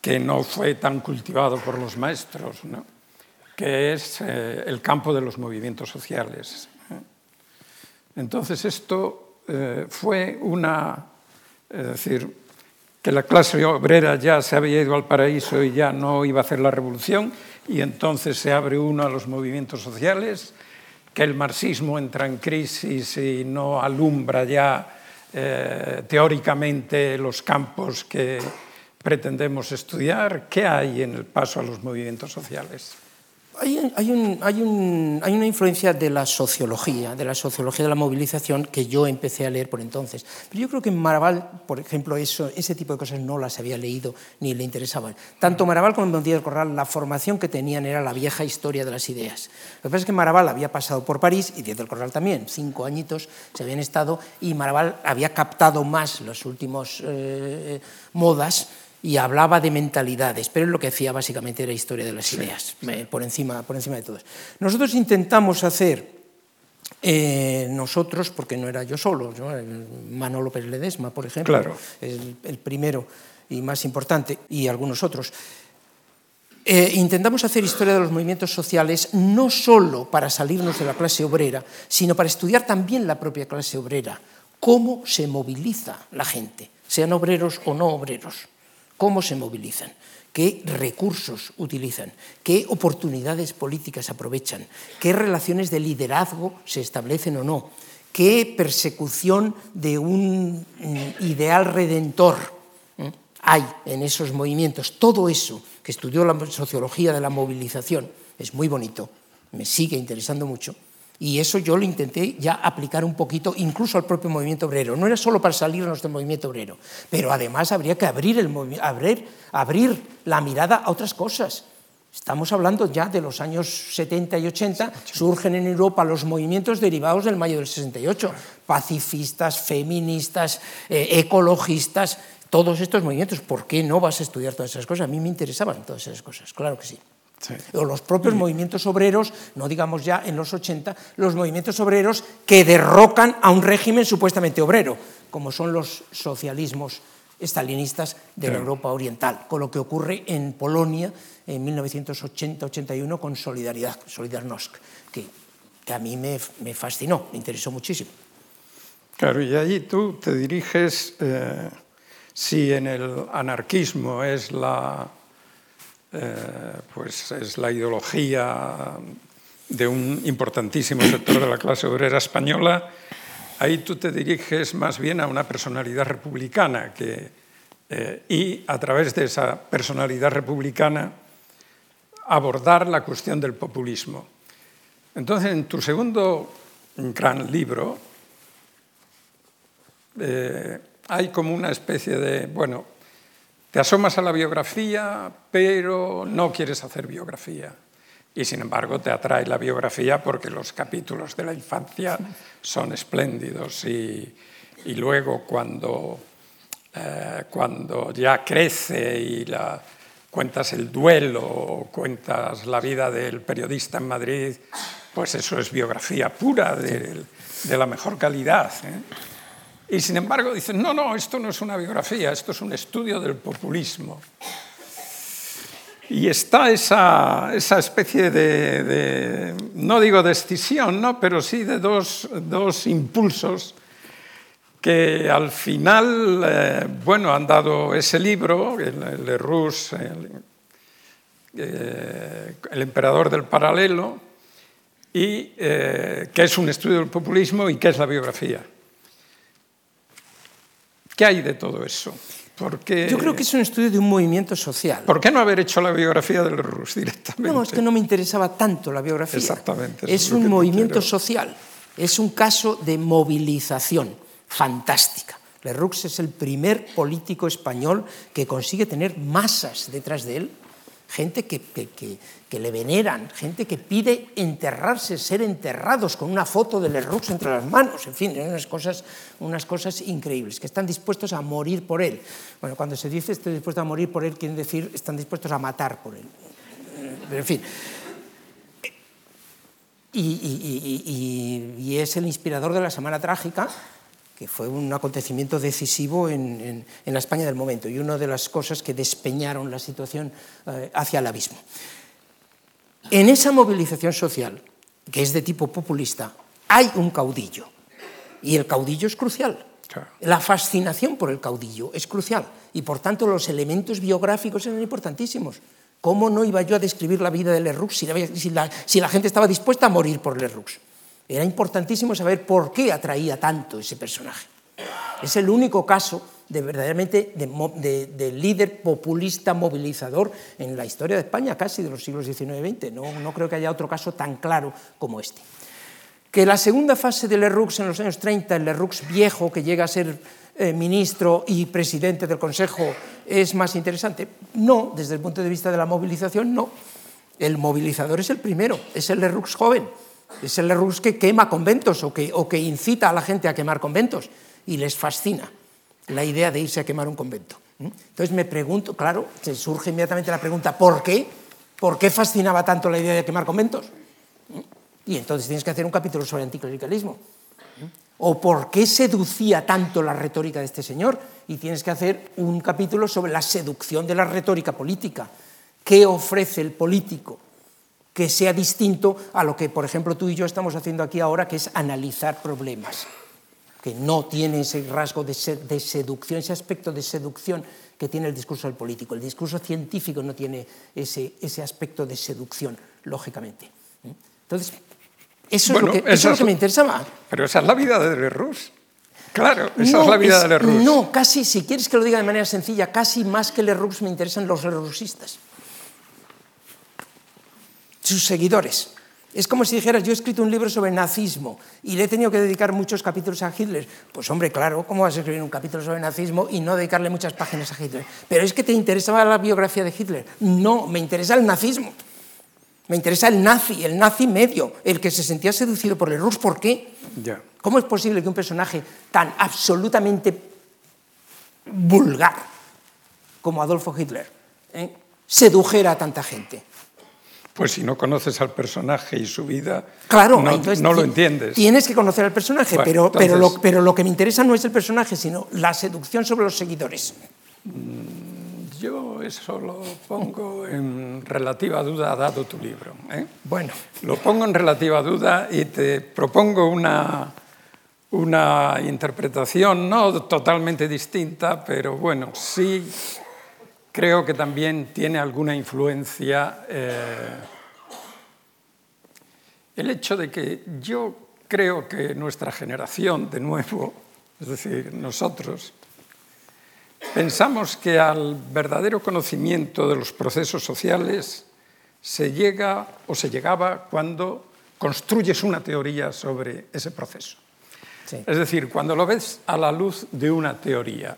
que no fue tan cultivado por los maestros, ¿no? que es eh, el campo de los movimientos sociales. Entonces esto eh, fue una, es decir, que la clase obrera ya se había ido al paraíso y ya no iba a hacer la revolución, y entonces se abre uno a los movimientos sociales, que el marxismo entra en crisis y no alumbra ya eh, teóricamente los campos que pretendemos estudiar. ¿Qué hay en el paso a los movimientos sociales? Hay, hay, un, hay, un, hay, una influencia de la sociología, de la sociología de la movilización que yo empecé a leer por entonces. Pero yo creo que Maraval, por ejemplo, eso, ese tipo de cosas no las había leído ni le interesaban. Tanto Maraval como Don Díaz Corral, la formación que tenían era la vieja historia de las ideas. Lo que pasa es que Maraval había pasado por París y Díaz del Corral también, cinco añitos se habían estado y Maraval había captado más las últimas eh, modas y hablaba de mentalidades, pero lo que hacía básicamente era historia de las ideas, sí, sí. Por, encima, por encima de todo. Nosotros intentamos hacer, eh, nosotros, porque no era yo solo, ¿no? Manolo Pérez Ledesma, por ejemplo, claro. el, el, primero y más importante, y algunos otros. Eh, intentamos hacer historia de los movimientos sociales no solo para salirnos de la clase obrera, sino para estudiar también la propia clase obrera, cómo se moviliza la gente, sean obreros o no obreros cómo se movilizan, qué recursos utilizan, qué oportunidades políticas aprovechan, qué relaciones de liderazgo se establecen o no, qué persecución de un ideal redentor hay en esos movimientos. Todo eso que estudió la sociología de la movilización es muy bonito, me sigue interesando mucho, y eso yo lo intenté ya aplicar un poquito incluso al propio movimiento obrero. No era solo para salirnos del movimiento obrero, pero además habría que abrir, el, abrir, abrir la mirada a otras cosas. Estamos hablando ya de los años 70 y 80, surgen en Europa los movimientos derivados del mayo del 68, pacifistas, feministas, eh, ecologistas, todos estos movimientos. ¿Por qué no vas a estudiar todas esas cosas? A mí me interesaban todas esas cosas, claro que sí. Sí. O los propios sí. movimientos obreros, no digamos ya en los 80, los movimientos obreros que derrocan a un régimen supuestamente obrero, como son los socialismos estalinistas de la Europa Oriental, con lo que ocurre en Polonia en 1980-81 con Solidaridad, Solidarnosc, que, que a mí me, me, fascinó, me interesó muchísimo. Claro, y allí tú te diriges, eh, si en el anarquismo es la eh, pues es la ideología de un importantísimo sector de la clase obrera española, ahí tú te diriges más bien a una personalidad republicana que, eh, y a través de esa personalidad republicana abordar la cuestión del populismo. Entonces, en tu segundo gran libro, eh, hay como una especie de, bueno, te asomas a la biografía, pero no quieres hacer biografía. Y sin embargo te atrae la biografía porque los capítulos de la infancia son espléndidos y, luego cuando, eh, cuando ya crece y la, cuentas el duelo, cuentas la vida del periodista en Madrid, pues eso es biografía pura de, la mejor calidad. ¿eh? Y sin embargo dicen, no, no, esto no es una biografía, esto es un estudio del populismo. Y está esa, esa especie de, no digo de escisión, ¿no? pero sí de dos, dos impulsos que al final, eh, bueno, han dado ese libro, el, el eh, el, emperador del paralelo, y eh, que es un estudio del populismo y que es la biografía. ¿Qué hay de todo eso? Porque, Yo creo que es un estudio de un movimiento social. ¿Por qué no haber hecho la biografía del Rus directamente? No, es que no me interesaba tanto la biografía. Exactamente. Es, un movimiento social, es un caso de movilización fantástica. Leroux es el primer político español que consigue tener masas detrás de él, gente que, le veneran, gente que pide enterrarse, ser enterrados con una foto de Leroux entre las manos, en fin, unas cosas, unas cosas increíbles, que están dispuestos a morir por él. Bueno, cuando se dice estoy dispuesto a morir por él, quiere decir están dispuestos a matar por él. En fin. y es el inspirador de la Semana Trágica, que fue un acontecimiento decisivo en, la España del momento y una de las cosas que despeñaron la situación eh, hacia el abismo. En esa movilización social, que es de tipo populista, hay un caudillo y el caudillo es crucial. La fascinación por el caudillo es crucial y por tanto los elementos biográficos eran importantísimos. ¿Cómo no iba yo a describir la vida de Leroux si la, si la gente estaba dispuesta a morir por Leroux? Era importantísimo saber por qué atraía tanto ese personaje. Es el único caso de verdaderamente de, líder populista movilizador en la historia de España, casi de los siglos XIX y XX. No, no creo que haya otro caso tan claro como este. Que la segunda fase del Leroux en los años 30, el Leroux viejo que llega a ser eh, ministro y presidente del Consejo, es más interesante. No, desde el punto de vista de la movilización, no. El movilizador es el primero, es el Leroux joven es el Leroux que quema conventos o que, o que incita a la gente a quemar conventos y les fascina la idea de irse a quemar un convento. Entonces me pregunto, claro, se surge inmediatamente la pregunta, ¿por qué? ¿Por qué fascinaba tanto la idea de quemar conventos? Y entonces tienes que hacer un capítulo sobre anticlericalismo. ¿O por qué seducía tanto la retórica de este señor? Y tienes que hacer un capítulo sobre la seducción de la retórica política. ¿Qué ofrece el político que sea distinto a lo que, por ejemplo, tú y yo estamos haciendo aquí ahora, que es analizar problemas, que no tiene ese rasgo de, seducción, ese aspecto de seducción que tiene el discurso del político. El discurso científico no tiene ese, ese aspecto de seducción, lógicamente. Entonces, eso, es, lo que, eso es lo que me interesaba. Pero esa es la vida de Leroux. Claro, esa es la vida de Leroux. No, casi, si quieres que lo diga de manera sencilla, casi más que Leroux me interesan los Lerouxistas sus seguidores. Es como si dijeras, yo he escrito un libro sobre nazismo y le he tenido que dedicar muchos capítulos a Hitler. Pues hombre, claro, ¿cómo vas a escribir un capítulo sobre nazismo y no dedicarle muchas páginas a Hitler? Pero es que te interesaba la biografía de Hitler. No, me interesa el nazismo. Me interesa el nazi, el nazi medio, el que se sentía seducido por el Rus. ¿Por qué? ¿Cómo es posible que un personaje tan absolutamente vulgar como Adolfo Hitler eh, sedujera a tanta gente? Pues si no conoces al personaje y su vida, claro, no, lo entiendes. Tienes que conocer al personaje, pero, pero, lo, pero lo que me interesa no es el personaje, sino la seducción sobre los seguidores. Mm, yo eso lo pongo en relativa duda, dado tu libro. ¿eh? Bueno. Lo pongo en relativa duda y te propongo una, una interpretación no totalmente distinta, pero bueno, sí creo que también tiene alguna influencia eh, el hecho de que yo creo que nuestra generación, de nuevo, es decir, nosotros, pensamos que al verdadero conocimiento de los procesos sociales se llega o se llegaba cuando construyes una teoría sobre ese proceso. Sí. Es decir, cuando lo ves a la luz de una teoría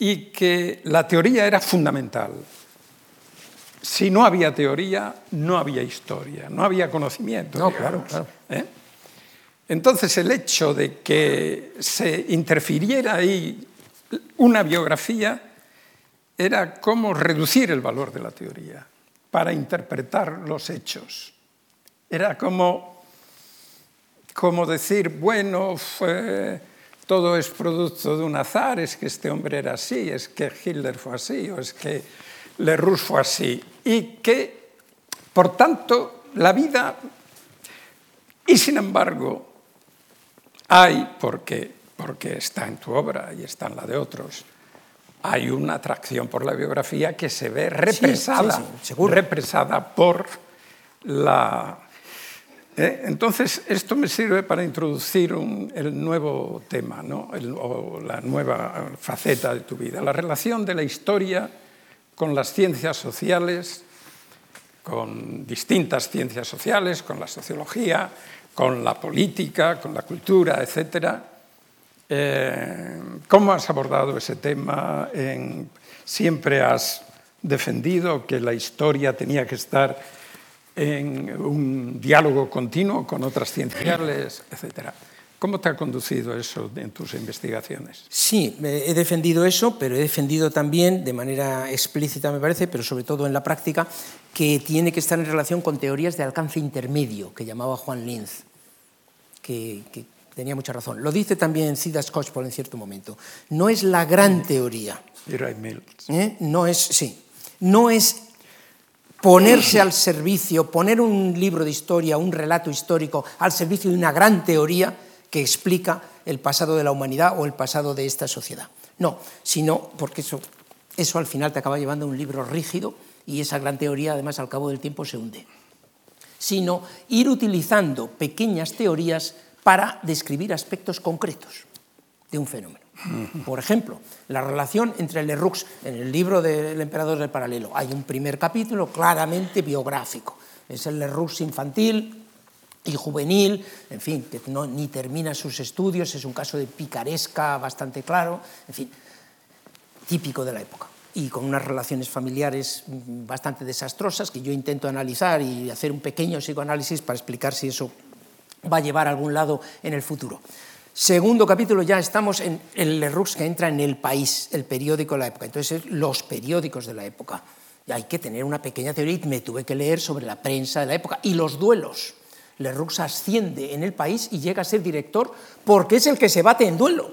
y que la teoría era fundamental. Si no había teoría, no había historia, no había conocimiento. No, claro, claro. ¿eh? Entonces el hecho de que se interfiriera ahí una biografía era como reducir el valor de la teoría para interpretar los hechos. Era como, como decir, bueno, todo es producto de un azar, es que este hombre era así, es que Hitler fue así, o es que Lerroux fue así. Y que, por tanto, la vida, y sin embargo, hay, porque, porque está en tu obra y está en la de otros, hay una atracción por la biografía que se ve represada, represada por la ¿Eh? Entonces, esto me sirve para introducir el nuevo tema, o la nueva faceta de tu vida, la relación de la historia con las ciencias sociales, con distintas ciencias sociales, con la sociología, con la política, con la cultura, etc. Eh, ¿Cómo has abordado ese tema? ¿Siempre has defendido que la historia tenía que estar en un diálogo continuo con otras ciencias, etc. ¿Cómo te ha conducido eso en tus investigaciones? Sí, he defendido eso, pero he defendido también, de manera explícita me parece, pero sobre todo en la práctica, que tiene que estar en relación con teorías de alcance intermedio, que llamaba Juan Linz, que, que tenía mucha razón. Lo dice también Cida Skocpol en cierto momento. No es la gran teoría. ¿Eh? No es, sí, no es ponerse al servicio, poner un libro de historia, un relato histórico al servicio de una gran teoría que explica el pasado de la humanidad o el pasado de esta sociedad. No, sino porque eso, eso al final te acaba llevando a un libro rígido y esa gran teoría además al cabo del tiempo se hunde. Sino ir utilizando pequeñas teorías para describir aspectos concretos de un fenómeno. Por ejemplo, la relación entre Leroux en el libro del Emperador del Paralelo. Hay un primer capítulo claramente biográfico. Es el Leroux infantil y juvenil, en fin, que no, ni termina sus estudios, es un caso de picaresca bastante claro, en fin, típico de la época y con unas relaciones familiares bastante desastrosas que yo intento analizar y hacer un pequeño psicoanálisis para explicar si eso va a llevar a algún lado en el futuro. Segundo capítulo, ya estamos en el Leroux que entra en El País, el periódico de la época. Entonces, los periódicos de la época. Y hay que tener una pequeña teoría me tuve que leer sobre la prensa de la época y los duelos. Leroux asciende en El País y llega a ser director porque es el que se bate en duelo.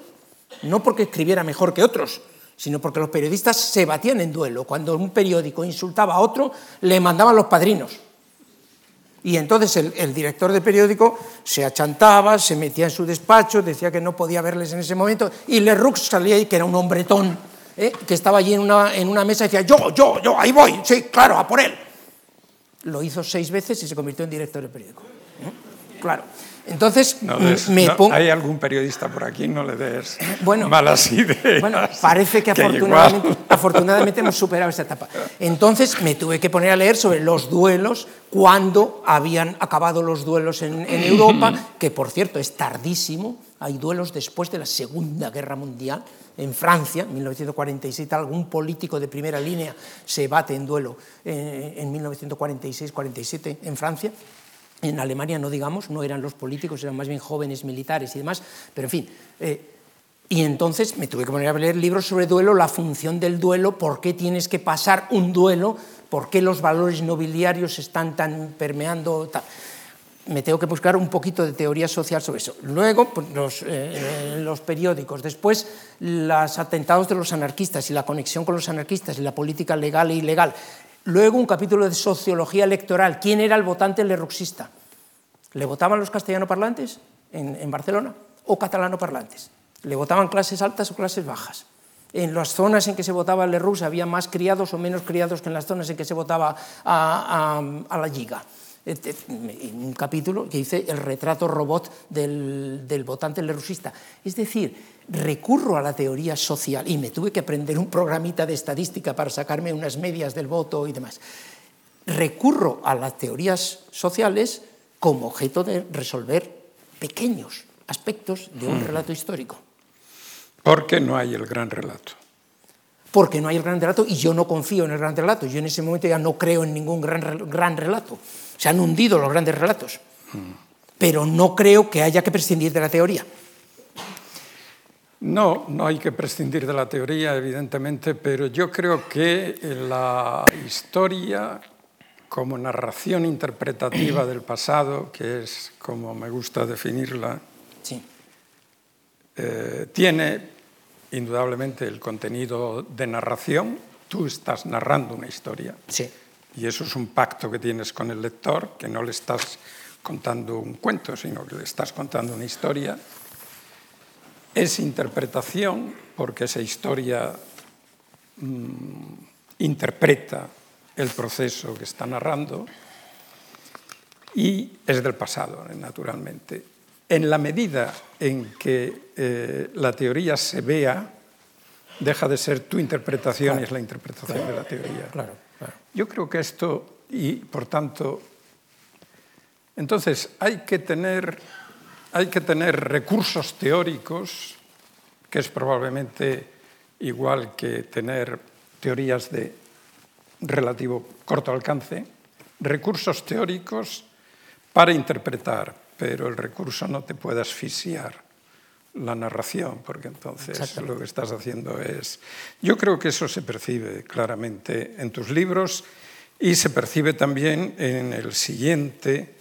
No porque escribiera mejor que otros, sino porque los periodistas se batían en duelo. Cuando un periódico insultaba a otro, le mandaban los padrinos. Y entonces el, director del periódico se achantaba, se metía en su despacho, decía que no podía verles en ese momento, y Leroux salía ahí, que era un hombretón, ¿eh? que estaba allí en una, en una mesa y decía, yo, yo, yo, ahí voy, sí, claro, a por él. Lo hizo seis veces y se convirtió en director del periódico. ¿eh? Claro. Entonces, me pongo... ¿Hay algún periodista por aquí? No le des bueno, malas ideas. Bueno, parece que, afortunadamente, afortunadamente, hemos superado esa etapa. Entonces, me tuve que poner a leer sobre los duelos, cuando habían acabado los duelos en, en Europa, que por cierto es tardísimo. Hay duelos después de la Segunda Guerra Mundial. En Francia, en 1947, algún político de primera línea se bate en duelo eh, en 1946-47 en Francia. En Alemania no digamos, no eran los políticos, eran más bien jóvenes militares y demás, pero en fin. Eh, y entonces me tuve que poner a leer libros sobre duelo, la función del duelo, por qué tienes que pasar un duelo, por qué los valores nobiliarios están tan permeando. Me tengo que buscar un poquito de teoría social sobre eso. Luego, pues, los, eh, los periódicos. Después, los atentados de los anarquistas y la conexión con los anarquistas y la política legal e ilegal. Luego un capítulo de sociología electoral. ¿Quién era el votante lerroxista? ¿Le votaban los castellanoparlantes en, en Barcelona o catalanoparlantes? ¿Le votaban clases altas o clases bajas? En las zonas en que se votaba a Lerroux había más criados o menos criados que en las zonas en que se votaba a, la Liga un capítulo que dice el retrato robot del, del votante lerrousista. Es decir, recurro a la teoría social y me tuve que aprender un programita de estadística para sacarme unas medias del voto y demás. Recurro a las teorías sociales como objeto de resolver pequeños aspectos de un mm. relato histórico. Porque no hay el gran relato. Porque no hay el gran relato y yo no confío en el gran relato. Yo en ese momento ya no creo en ningún gran, gran relato. Se han hundido los grandes relatos. Mm. Pero no creo que haya que prescindir de la teoría. No, no hay que prescindir de la teoría, evidentemente, pero yo creo que la historia como narración interpretativa del pasado, que es como me gusta definirla, eh, tiene indudablemente el contenido de narración. Tú estás narrando una historia. Y eso es un pacto que tienes con el lector, que no le estás contando un cuento, sino que le estás contando una historia. Es interpretación, porque esa historia mm, interpreta el proceso que está narrando y es del pasado, naturalmente. En la medida en que eh, la teoría se vea, deja de ser tu interpretación y es la interpretación de la teoría. Claro, Yo creo que esto, y por tanto, entonces hay que tener, hay que tener recursos teóricos, que es probablemente igual que tener teorías de relativo corto alcance, recursos teóricos para interpretar, pero el recurso no te puede asfixiar la narración, porque entonces lo que estás haciendo es... Yo creo que eso se percibe claramente en tus libros y se percibe también en el siguiente,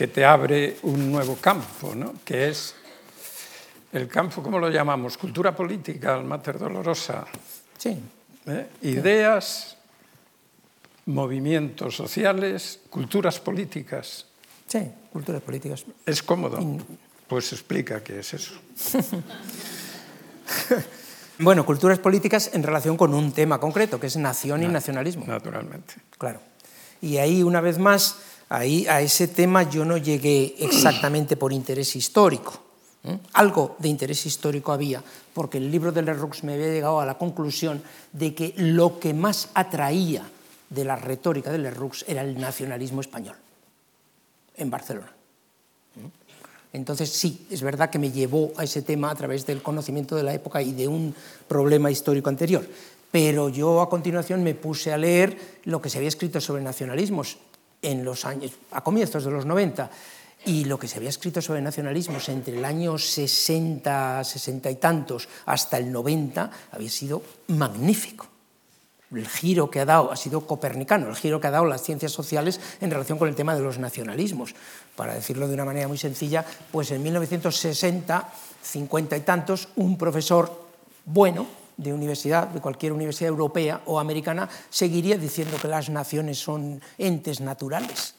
que te abre un nuevo campo, ¿no? que es el campo, ¿cómo lo llamamos? Cultura política, al mater dolorosa. Sí. ¿Eh? Ideas movimientos sociales, culturas políticas. Sí, culturas políticas. ¿Es cómodo? Pues explica qué es eso. bueno, culturas políticas en relación con un tema concreto, que es nación y nacionalismo. Naturalmente. Claro. Y ahí, una vez más, ahí a ese tema yo no llegué exactamente por interés histórico. Algo de interés histórico había, porque el libro de Lerroux me había llegado a la conclusión de que lo que más atraía de la retórica de Lerroux era el nacionalismo español en Barcelona. Entonces sí, es verdad que me llevó a ese tema a través del conocimiento de la época y de un problema histórico anterior. Pero yo a continuación me puse a leer lo que se había escrito sobre nacionalismos en los años, a comienzos de los 90 y lo que se había escrito sobre nacionalismos entre el año 60, 60 y tantos hasta el 90 había sido magnífico el giro que ha dado ha sido copernicano, el giro que ha dado las ciencias sociales en relación con el tema de los nacionalismos. Para decirlo de una manera muy sencilla, pues en 1960, 50 y tantos, un profesor bueno de universidad, de cualquier universidad europea o americana, seguiría diciendo que las naciones son entes naturales,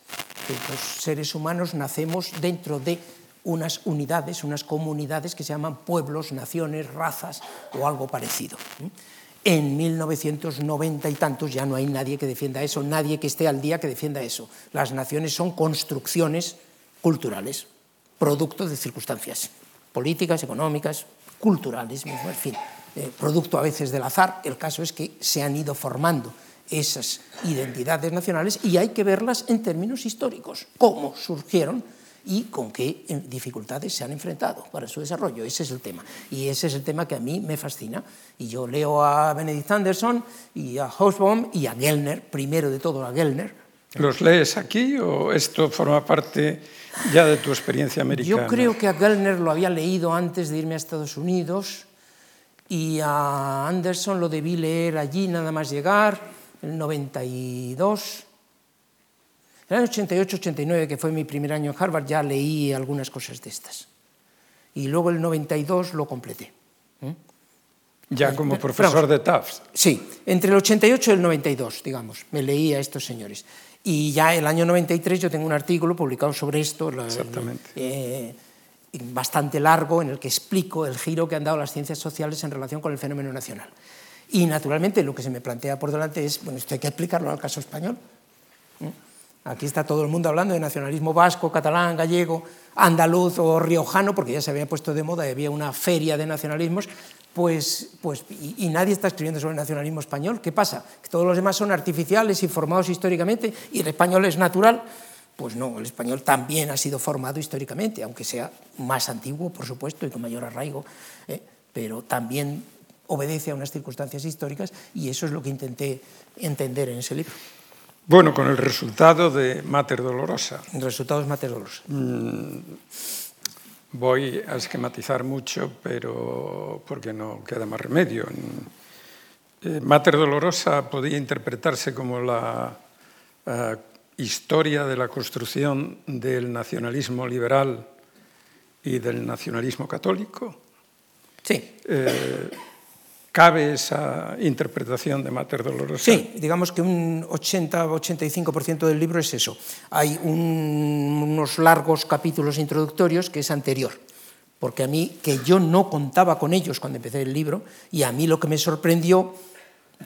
que los seres humanos nacemos dentro de unas unidades, unas comunidades que se llaman pueblos, naciones, razas o algo parecido. En 1990 y tantos ya no hay nadie que defienda eso, nadie que esté al día que defienda eso. Las naciones son construcciones culturales, producto de circunstancias políticas, económicas, culturales, en fin, eh, producto a veces del azar. El caso es que se han ido formando esas identidades nacionales y hay que verlas en términos históricos, cómo surgieron y con qué eh, dificultades se han enfrentado para su desarrollo. Ese es el tema. Y ese es el tema que a mí me fascina. Y yo leo a Benedict Anderson y a Hobsbawm y a Gellner, primero de todo a Gellner. ¿Los lees aquí o esto forma parte ya de tu experiencia americana? Yo creo que a Gellner lo había leído antes de irme a Estados Unidos y a Anderson lo debí leer allí nada más llegar, el 92 en el 88-89, que fue mi primer año en Harvard, ya leí algunas cosas de estas. Y luego el 92 lo completé. ¿eh? Ya como profesor de Tufts. Sí, entre el 88 y el 92, digamos, me leí a estos señores. Y ya el año 93 yo tengo un artículo publicado sobre esto. Exactamente. Eh, bastante largo en el que explico el giro que han dado las ciencias sociales en relación con el fenómeno nacional. Y naturalmente lo que se me plantea por delante es, bueno, esto hay que explicarlo al caso español. Aquí está todo el mundo hablando de nacionalismo vasco, catalán, gallego, andaluz o riojano, porque ya se había puesto de moda y había una feria de nacionalismos, pues, pues y, y, nadie está escribiendo sobre el nacionalismo español. ¿Qué pasa? ¿Que todos los demás son artificiales y formados históricamente y el español es natural? Pues no, el español también ha sido formado históricamente, aunque sea más antiguo, por supuesto, y con mayor arraigo, ¿eh? pero también obedece a unas circunstancias históricas y eso es lo que intenté entender en ese libro. Bueno, con el resultado de Mater Dolorosa. El resultado es Mater Dolorosa. Mm, voy a esquematizar mucho, pero porque no queda más remedio. Eh, Mater Dolorosa podía interpretarse como la uh, historia de la construcción del nacionalismo liberal y del nacionalismo católico. Sí. Eh, ¿Cabe esa interpretación de Mater Dolorosa? Sí, digamos que un 80-85% del libro es eso. Hay un, unos largos capítulos introductorios que es anterior, porque a mí, que yo no contaba con ellos cuando empecé el libro, y a mí lo que me sorprendió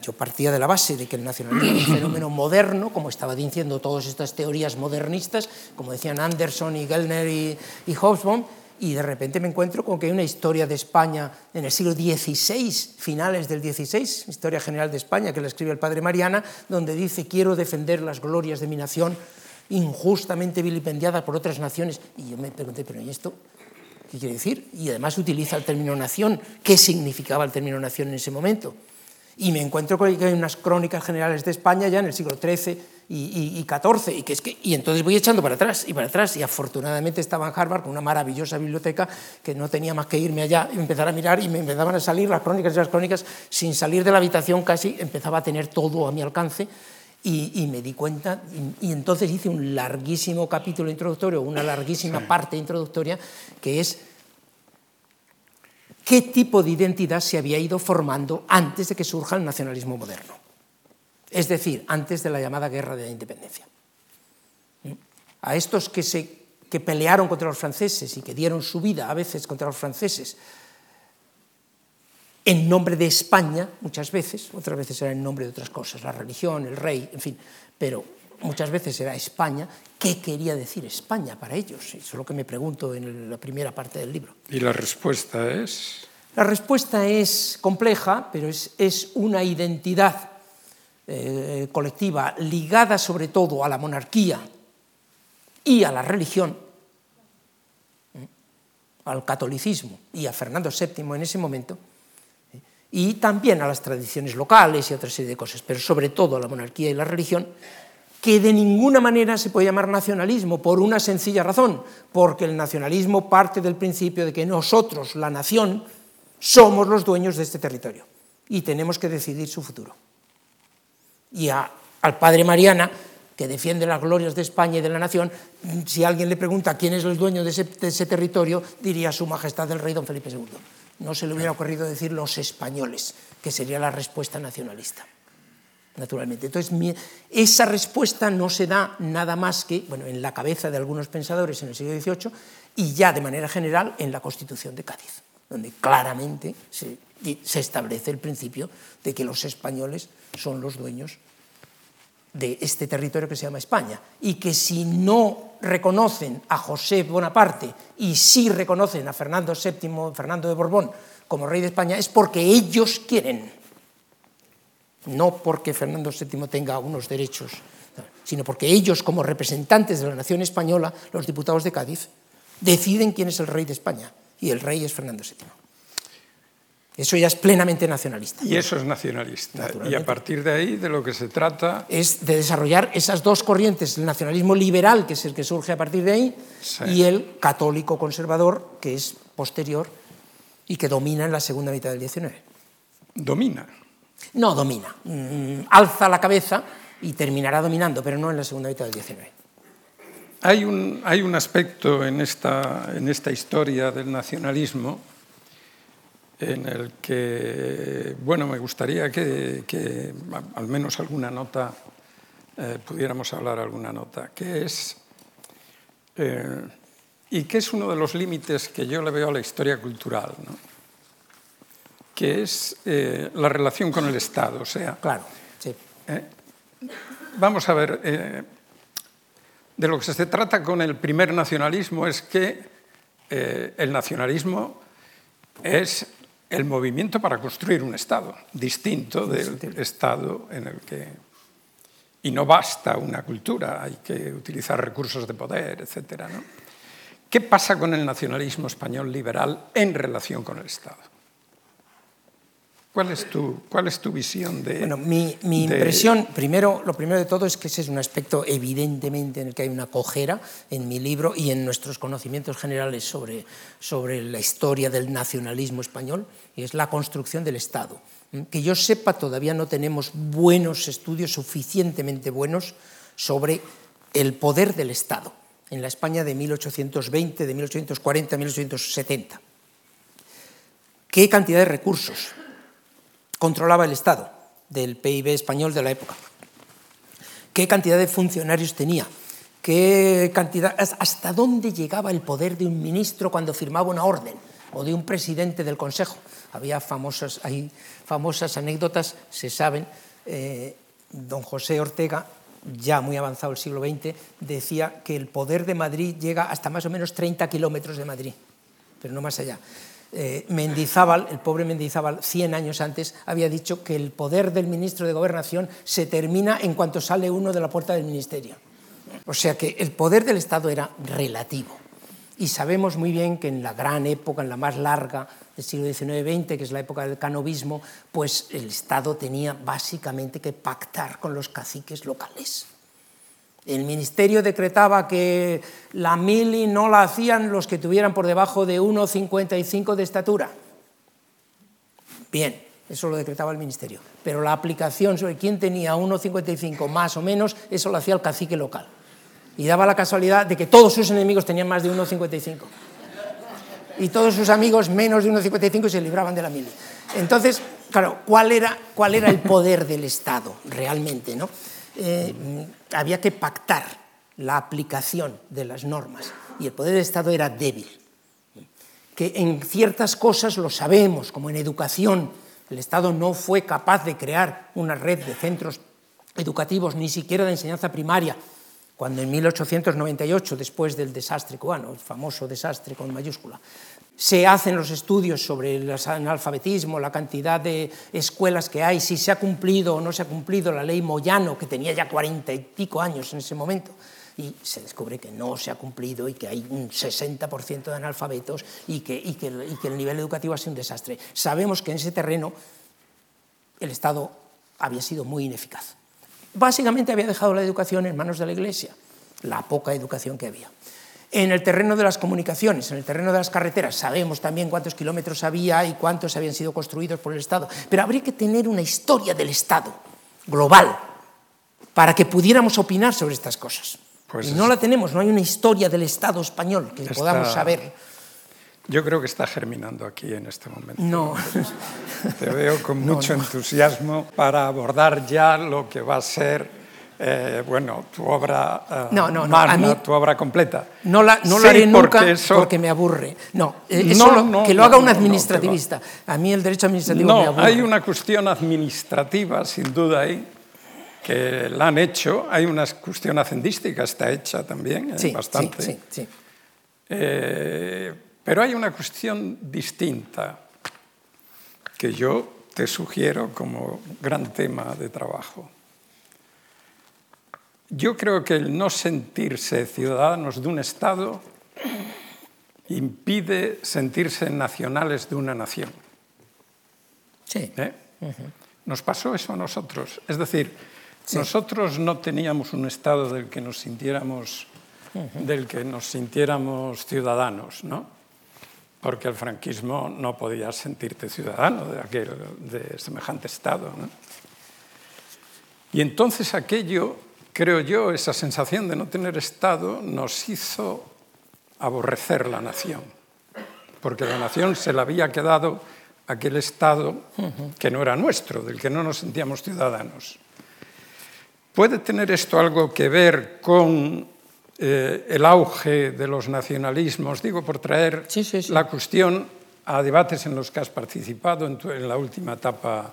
yo partía de la base de que el nacionalismo es un fenómeno moderno, como estaba diciendo todas estas teorías modernistas, como decían Anderson y Gellner y, y Hobsbawm, y de repente me encuentro con que hay una historia de España en el siglo XVI, finales del XVI, Historia General de España, que la escribe el padre Mariana, donde dice, quiero defender las glorias de mi nación, injustamente vilipendiada por otras naciones. Y yo me pregunté, pero ¿y esto qué quiere decir? Y además utiliza el término nación. ¿Qué significaba el término nación en ese momento? Y me encuentro con que hay unas crónicas generales de España ya en el siglo XIII y, XIV, y, que es que, y entonces voy echando para atrás y para atrás, y afortunadamente estaba en Harvard con una maravillosa biblioteca que no tenía más que irme allá y empezar a mirar, y me empezaban a salir las crónicas y las crónicas, sin salir de la habitación casi, empezaba a tener todo a mi alcance, y, y me di cuenta, y, y, entonces hice un larguísimo capítulo introductorio, una larguísima parte introductoria, que es qué tipo de identidad se había ido formando antes de que surja el nacionalismo moderno. Es decir, antes de la llamada guerra de la independencia. A estos que, pelearon contra los franceses y que dieron su vida a veces contra los franceses en nombre de España, muchas veces, otras veces era en nombre de otras cosas, la religión, el rey, en fin, pero muchas veces era España, ¿qué quería decir España para ellos? Eso es lo que me pregunto en la primera parte del libro. ¿Y la respuesta es? La respuesta es compleja, pero es, es una identidad eh, colectiva ligada sobre todo a la monarquía y a la religión, ¿eh? al catolicismo y a Fernando VII en ese momento, ¿eh? y también a las tradiciones locales y a otra serie de cosas, pero sobre todo a la monarquía y la religión, que de ninguna manera se puede llamar nacionalismo por una sencilla razón, porque el nacionalismo parte del principio de que nosotros, la nación, somos los dueños de este territorio y tenemos que decidir su futuro. Y al padre Mariana, que defiende las glorias de España y de la nación, si alguien le pregunta quién es el dueño de ese, de ese territorio, diría su majestad el rey don Felipe II. No se le hubiera ocurrido decir los españoles, que sería la respuesta nacionalista naturalmente. Entonces, esa respuesta no se da nada más que bueno, en la cabeza de algunos pensadores en el siglo XVIII y ya de manera general en la Constitución de Cádiz, donde claramente se, se establece el principio de que los españoles son los dueños de este territorio que se llama España y que si no reconocen a José Bonaparte y sí reconocen a Fernando VII, Fernando de Borbón como rey de España es porque ellos quieren no porque Fernando VII tenga unos derechos, sino porque ellos, como representantes de la nación española, los diputados de Cádiz, deciden quién es el rey de España, y el rey es Fernando VII. Eso ya es plenamente nacionalista. Y eso es nacionalista. Y a partir de ahí, de lo que se trata... Es de desarrollar esas dos corrientes, el nacionalismo liberal, que es el que surge a partir de ahí, sí. y el católico conservador, que es posterior y que domina en la segunda mitad del XIX. Domina. No domina, mm, alza la cabeza y terminará dominando, pero no en la segunda mitad del XIX. Hay un, hay un aspecto en esta, en esta historia del nacionalismo en el que, bueno, me gustaría que, que al menos alguna nota, eh, pudiéramos hablar alguna nota, que es eh, y que es uno de los límites que yo le veo a la historia cultural, ¿no? Que es eh, la relación con el Estado. O sea, claro, sí. Eh, vamos a ver, eh, de lo que se trata con el primer nacionalismo es que el nacionalismo es el movimiento para construir un Estado distinto del Estado en el que... Y no basta una cultura, hay que utilizar recursos de poder, etc. ¿no? ¿Qué pasa con el nacionalismo español liberal en relación con el Estado? ¿Cuál es tu, cuál es tu visión de...? Bueno, mi, mi impresión, primero, lo primero de todo es que ese es un aspecto evidentemente en el que hay una cojera en mi libro y en nuestros conocimientos generales sobre, sobre la historia del nacionalismo español, y es la construcción del Estado. Que yo sepa, todavía no tenemos buenos estudios, suficientemente buenos, sobre el poder del Estado en la España de 1820, de 1840, 1870. ¿Qué cantidad de recursos controlaba el Estado del PIB español de la época? ¿Qué cantidad de funcionarios tenía? ¿Qué cantidad, ¿Hasta dónde llegaba el poder de un ministro cuando firmaba una orden o de un presidente del Consejo? Había famosas, anécdotas, se saben. Eh, don José Ortega ya muy avanzado el siglo XX, decía que el poder de Madrid llega hasta más o menos 30 kilómetros de Madrid, pero no más allá. Eh, Mendizábal, el pobre Mendizábal, 100 años antes, había dicho que el poder del ministro de Gobernación se termina en cuanto sale uno de la puerta del ministerio. O sea que el poder del Estado era relativo. Y sabemos muy bien que en la gran época, en la más larga del siglo XIX-XX, que es la época del canovismo, pues el Estado tenía básicamente que pactar con los caciques locales. El ministerio decretaba que la mili no la hacían los que tuvieran por debajo de 1,55 de estatura. Bien, eso lo decretaba el ministerio. Pero la aplicación sobre quién tenía 1,55 más o menos, eso lo hacía el cacique local. Y daba la casualidad de que todos sus enemigos tenían más de 1,55 y todos sus amigos menos de 1,55 y se libraban de la mili. Entonces, claro, ¿cuál era, cuál era el poder del Estado realmente? ¿no? Eh, había que pactar la aplicación de las normas y el poder del Estado era débil. Que en ciertas cosas lo sabemos, como en educación, el Estado no fue capaz de crear una red de centros educativos, ni siquiera de enseñanza primaria, cuando en 1898, después del desastre cubano, el famoso desastre con mayúscula, se hacen los estudios sobre el analfabetismo, la cantidad de escuelas que hay, si se ha cumplido o no se ha cumplido la ley Moyano, que tenía ya cuarenta y pico años en ese momento, y se descubre que no se ha cumplido y que hay un 60% de analfabetos y que, el nivel educativo ha sido un desastre. Sabemos que en ese terreno el Estado había sido muy ineficaz básicamente había dejado la educación en manos de la Iglesia, la poca educación que había. En el terreno de las comunicaciones, en el terreno de las carreteras, sabemos también cuántos kilómetros había y cuántos habían sido construidos por el Estado, pero habría que tener una historia del Estado global para que pudiéramos opinar sobre estas cosas. Pues y no la tenemos, no hay una historia del Estado español que podamos saber. Yo creo que está germinando aquí en este momento. No. Te veo con mucho entusiasmo para abordar ya lo que va a ser, eh, bueno, tu obra uh, magna, tu obra completa. No la, no haré nunca porque, me aburre. No, eh, no, que lo haga un administrativista. a mí el derecho administrativo me aburre. hay una cuestión administrativa, sin duda, ahí que la han hecho. Hay una cuestión hacendística, está hecha también, sí, bastante. Sí, sí, sí. Pero hay una cuestión distinta que yo te sugiero como gran tema de trabajo. Yo creo que el no sentirse ciudadanos de un Estado impide sentirse nacionales de una nación. Sí. ¿Eh? Nos pasó eso a nosotros. Es decir, nosotros no teníamos un Estado del que nos sintiéramos, del que nos sintiéramos ciudadanos, ¿no? porque el franquismo no podía sentirte ciudadano de, aquel, de semejante Estado. Y entonces aquello, creo yo, esa sensación de no tener Estado nos hizo aborrecer la nación, porque la nación se la había quedado aquel Estado que no era nuestro, del que no nos sentíamos ciudadanos. ¿Puede tener esto algo que ver con eh, el auge de los nacionalismos, digo por traer sí, sí, sí. la cuestión a debates en los que has participado en, tu, en la última etapa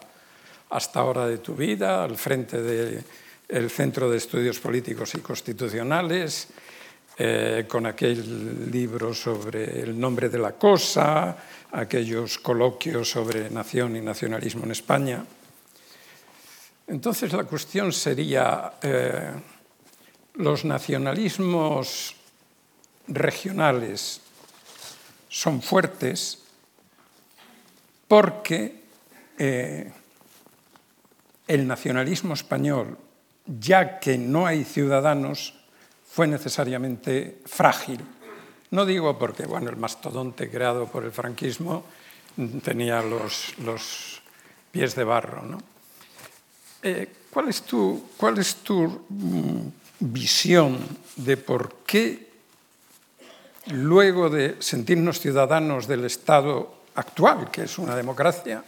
hasta ahora de tu vida, al frente del Centro de Estudios Políticos y Constitucionales, eh, con aquel libro sobre el nombre de la cosa, aquellos coloquios sobre nación y nacionalismo en España. Entonces la cuestión sería, eh, los nacionalismos regionales son fuertes porque eh, el nacionalismo español, ya que no hay ciudadanos, fue necesariamente frágil. No digo porque bueno, el mastodonte creado por el franquismo tenía los, los pies de barro. ¿no? Eh, ¿cuál, es tu, ¿Cuál es tu mm, visión de por qué, luego de sentirnos ciudadanos del Estado actual, que es una democracia,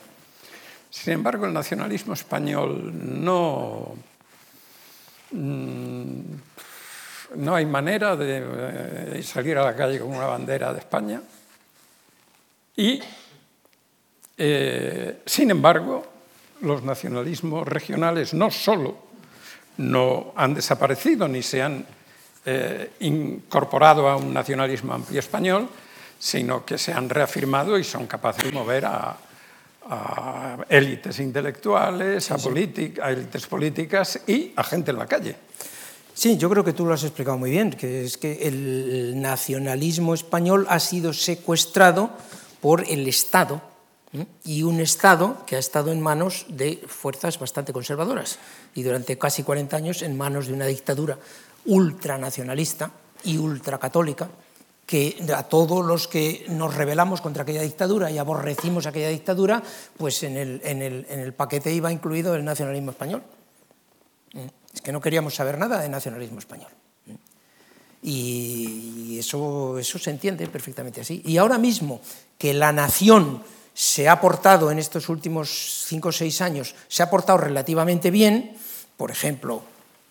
sin embargo el nacionalismo español no, no hay manera de eh, salir a la calle con una bandera de España. Y, eh, sin embargo, los nacionalismos regionales no solo no han desaparecido ni se han eh, incorporado a un nacionalismo amplio español, sino que se han reafirmado y son capaces de mover a, a élites intelectuales, a, a élites políticas y a gente en la calle. Sí, yo creo que tú lo has explicado muy bien, que es que el nacionalismo español ha sido secuestrado por el Estado y un Estado que ha estado en manos de fuerzas bastante conservadoras y durante casi 40 años en manos de una dictadura ultranacionalista y ultracatólica que a todos los que nos rebelamos contra aquella dictadura y aborrecimos aquella dictadura, pues en el, paquete iba incluido el nacionalismo español. Es que no queríamos saber nada de nacionalismo español. Y eso, eso se entiende perfectamente así. Y ahora mismo que la nación se ha portado en estos últimos cinco o seis años, se ha portado relativamente bien, por ejemplo,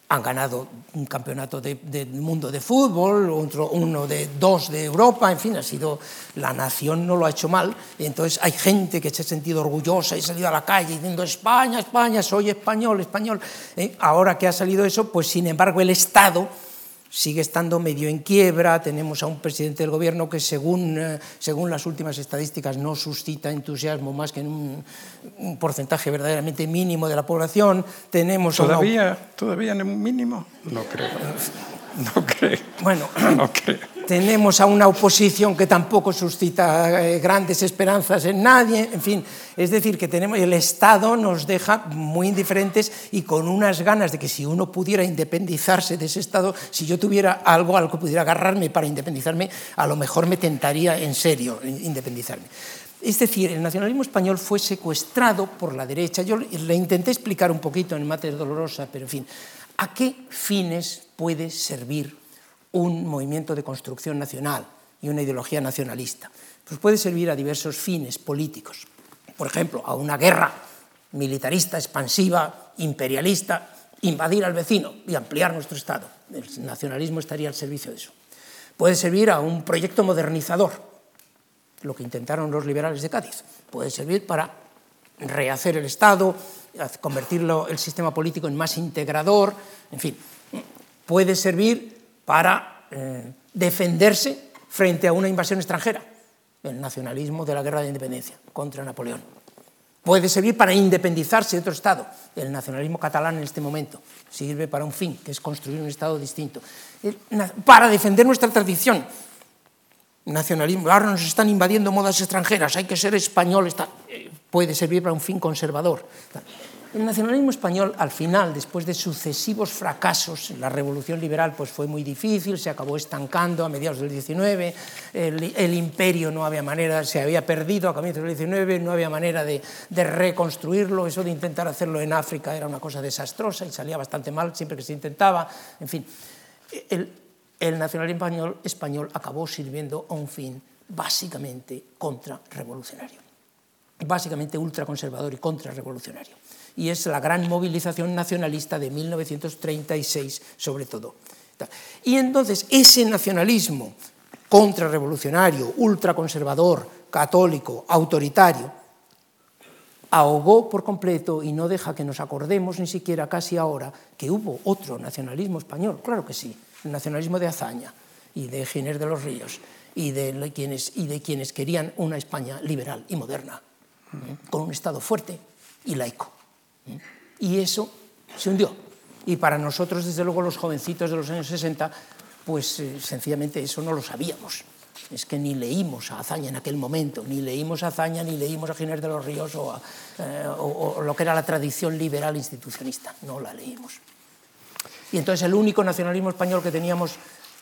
han ganado un campeonato del de mundo de fútbol, otro, uno de dos de Europa, en fin, ha sido la nación no lo ha hecho mal, entonces hay gente que se ha sentido orgullosa y ha salido a la calle diciendo España, España, soy español, español. ¿Eh? Ahora que ha salido eso, pues sin embargo el Estado sigue estando medio en quiebra, tenemos a un presidente del gobierno que según, eh, según las últimas estadísticas no suscita entusiasmo más que en un, un porcentaje verdaderamente mínimo de la población, tenemos... ¿Todavía, una... ¿Todavía en un mínimo? No creo. No creo. Bueno, no creo. Tenemos a una oposición que tampoco suscita eh, grandes esperanzas en nadie, en fin, es decir, que tenemos, el Estado nos deja muy indiferentes y con unas ganas de que si uno pudiera independizarse de ese Estado, si yo tuviera algo al que pudiera agarrarme para independizarme, a lo mejor me tentaría en serio independizarme. Es decir, el nacionalismo español fue secuestrado por la derecha. Yo le intenté explicar un poquito en Mater Dolorosa, pero en fin, ¿A qué fines puede servir un movimiento de construcción nacional y una ideología nacionalista? Pues puede servir a diversos fines políticos. Por ejemplo, a una guerra militarista, expansiva, imperialista, invadir al vecino y ampliar nuestro Estado. El nacionalismo estaría al servicio de eso. Puede servir a un proyecto modernizador, lo que intentaron los liberales de Cádiz. Puede servir para rehacer el Estado, convertirlo el sistema político en más integrador, en fin, puede servir para eh, defenderse frente a una invasión extranjera, el nacionalismo de la guerra de independencia contra Napoleón. Puede servir para independizarse de otro Estado. El nacionalismo catalán en este momento sirve para un fin, que es construir un Estado distinto. Para defender nuestra tradición. Nacionalismo. Ahora nos están invadiendo modas extranjeras, hay que ser español. Está puede servir para un fin conservador. El nacionalismo español, al final, después de sucesivos fracasos, la revolución liberal pues, fue muy difícil, se acabó estancando a mediados del 19, el, imperio no había manera, se había perdido a comienzos del 19, no había manera de, reconstruirlo, eso de intentar hacerlo en África era una cosa desastrosa y salía bastante mal siempre que se intentaba, en fin. El, el nacionalismo español, español acabó sirviendo a un fin básicamente contrarrevolucionario básicamente ultraconservador y contrarrevolucionario. Y es la gran movilización nacionalista de 1936, sobre todo. Y entonces ese nacionalismo contrarrevolucionario, ultraconservador, católico, autoritario, ahogó por completo y no deja que nos acordemos ni siquiera casi ahora que hubo otro nacionalismo español. Claro que sí, el nacionalismo de Azaña y de Ginés de los Ríos y de quienes, y de quienes querían una España liberal y moderna, ¿eh? con un Estado fuerte y laico. ¿Eh? Y eso se hundió. Y para nosotros, desde luego, los jovencitos de los años 60, pues eh, sencillamente eso no lo sabíamos. Es que ni leímos a Azaña en aquel momento, ni leímos a Azaña, ni leímos a Ginés de los Ríos o, o lo que era la tradición liberal institucionista. No la leímos. Y entonces el único nacionalismo español que teníamos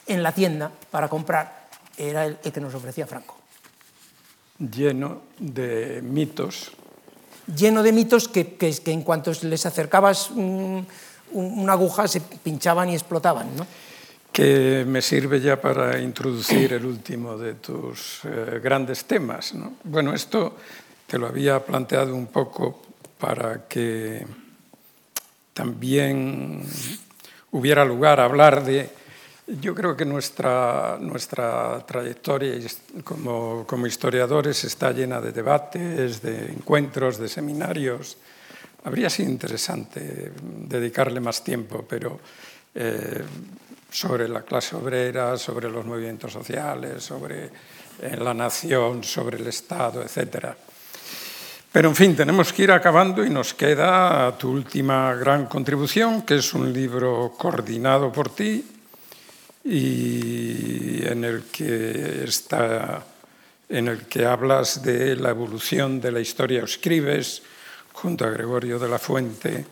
en la tienda para comprar era el, que nos ofrecía Franco. Lleno de mitos. Lleno de mitos que, que, en cuanto les acercabas un, una aguja se pinchaban y explotaban. ¿no? que me sirve ya para introducir el último de tus eh, grandes temas. ¿no? Bueno, esto te lo había planteado un poco para que también hubiera lugar a hablar de yo creo que nuestra, nuestra trayectoria como, como, historiadores está llena de debates, de encuentros, de seminarios. Habría sido interesante dedicarle más tiempo, pero eh, sobre la clase obrera, sobre los movimientos sociales, sobre eh, la nación, sobre el Estado, etc. Pero en fin, tenemos que ir acabando y nos queda tu última gran contribución, que es un libro coordinado por ti, y en el que está en el que hablas de la evolución de la historia, o escribes junto a Gregorio de la Fuente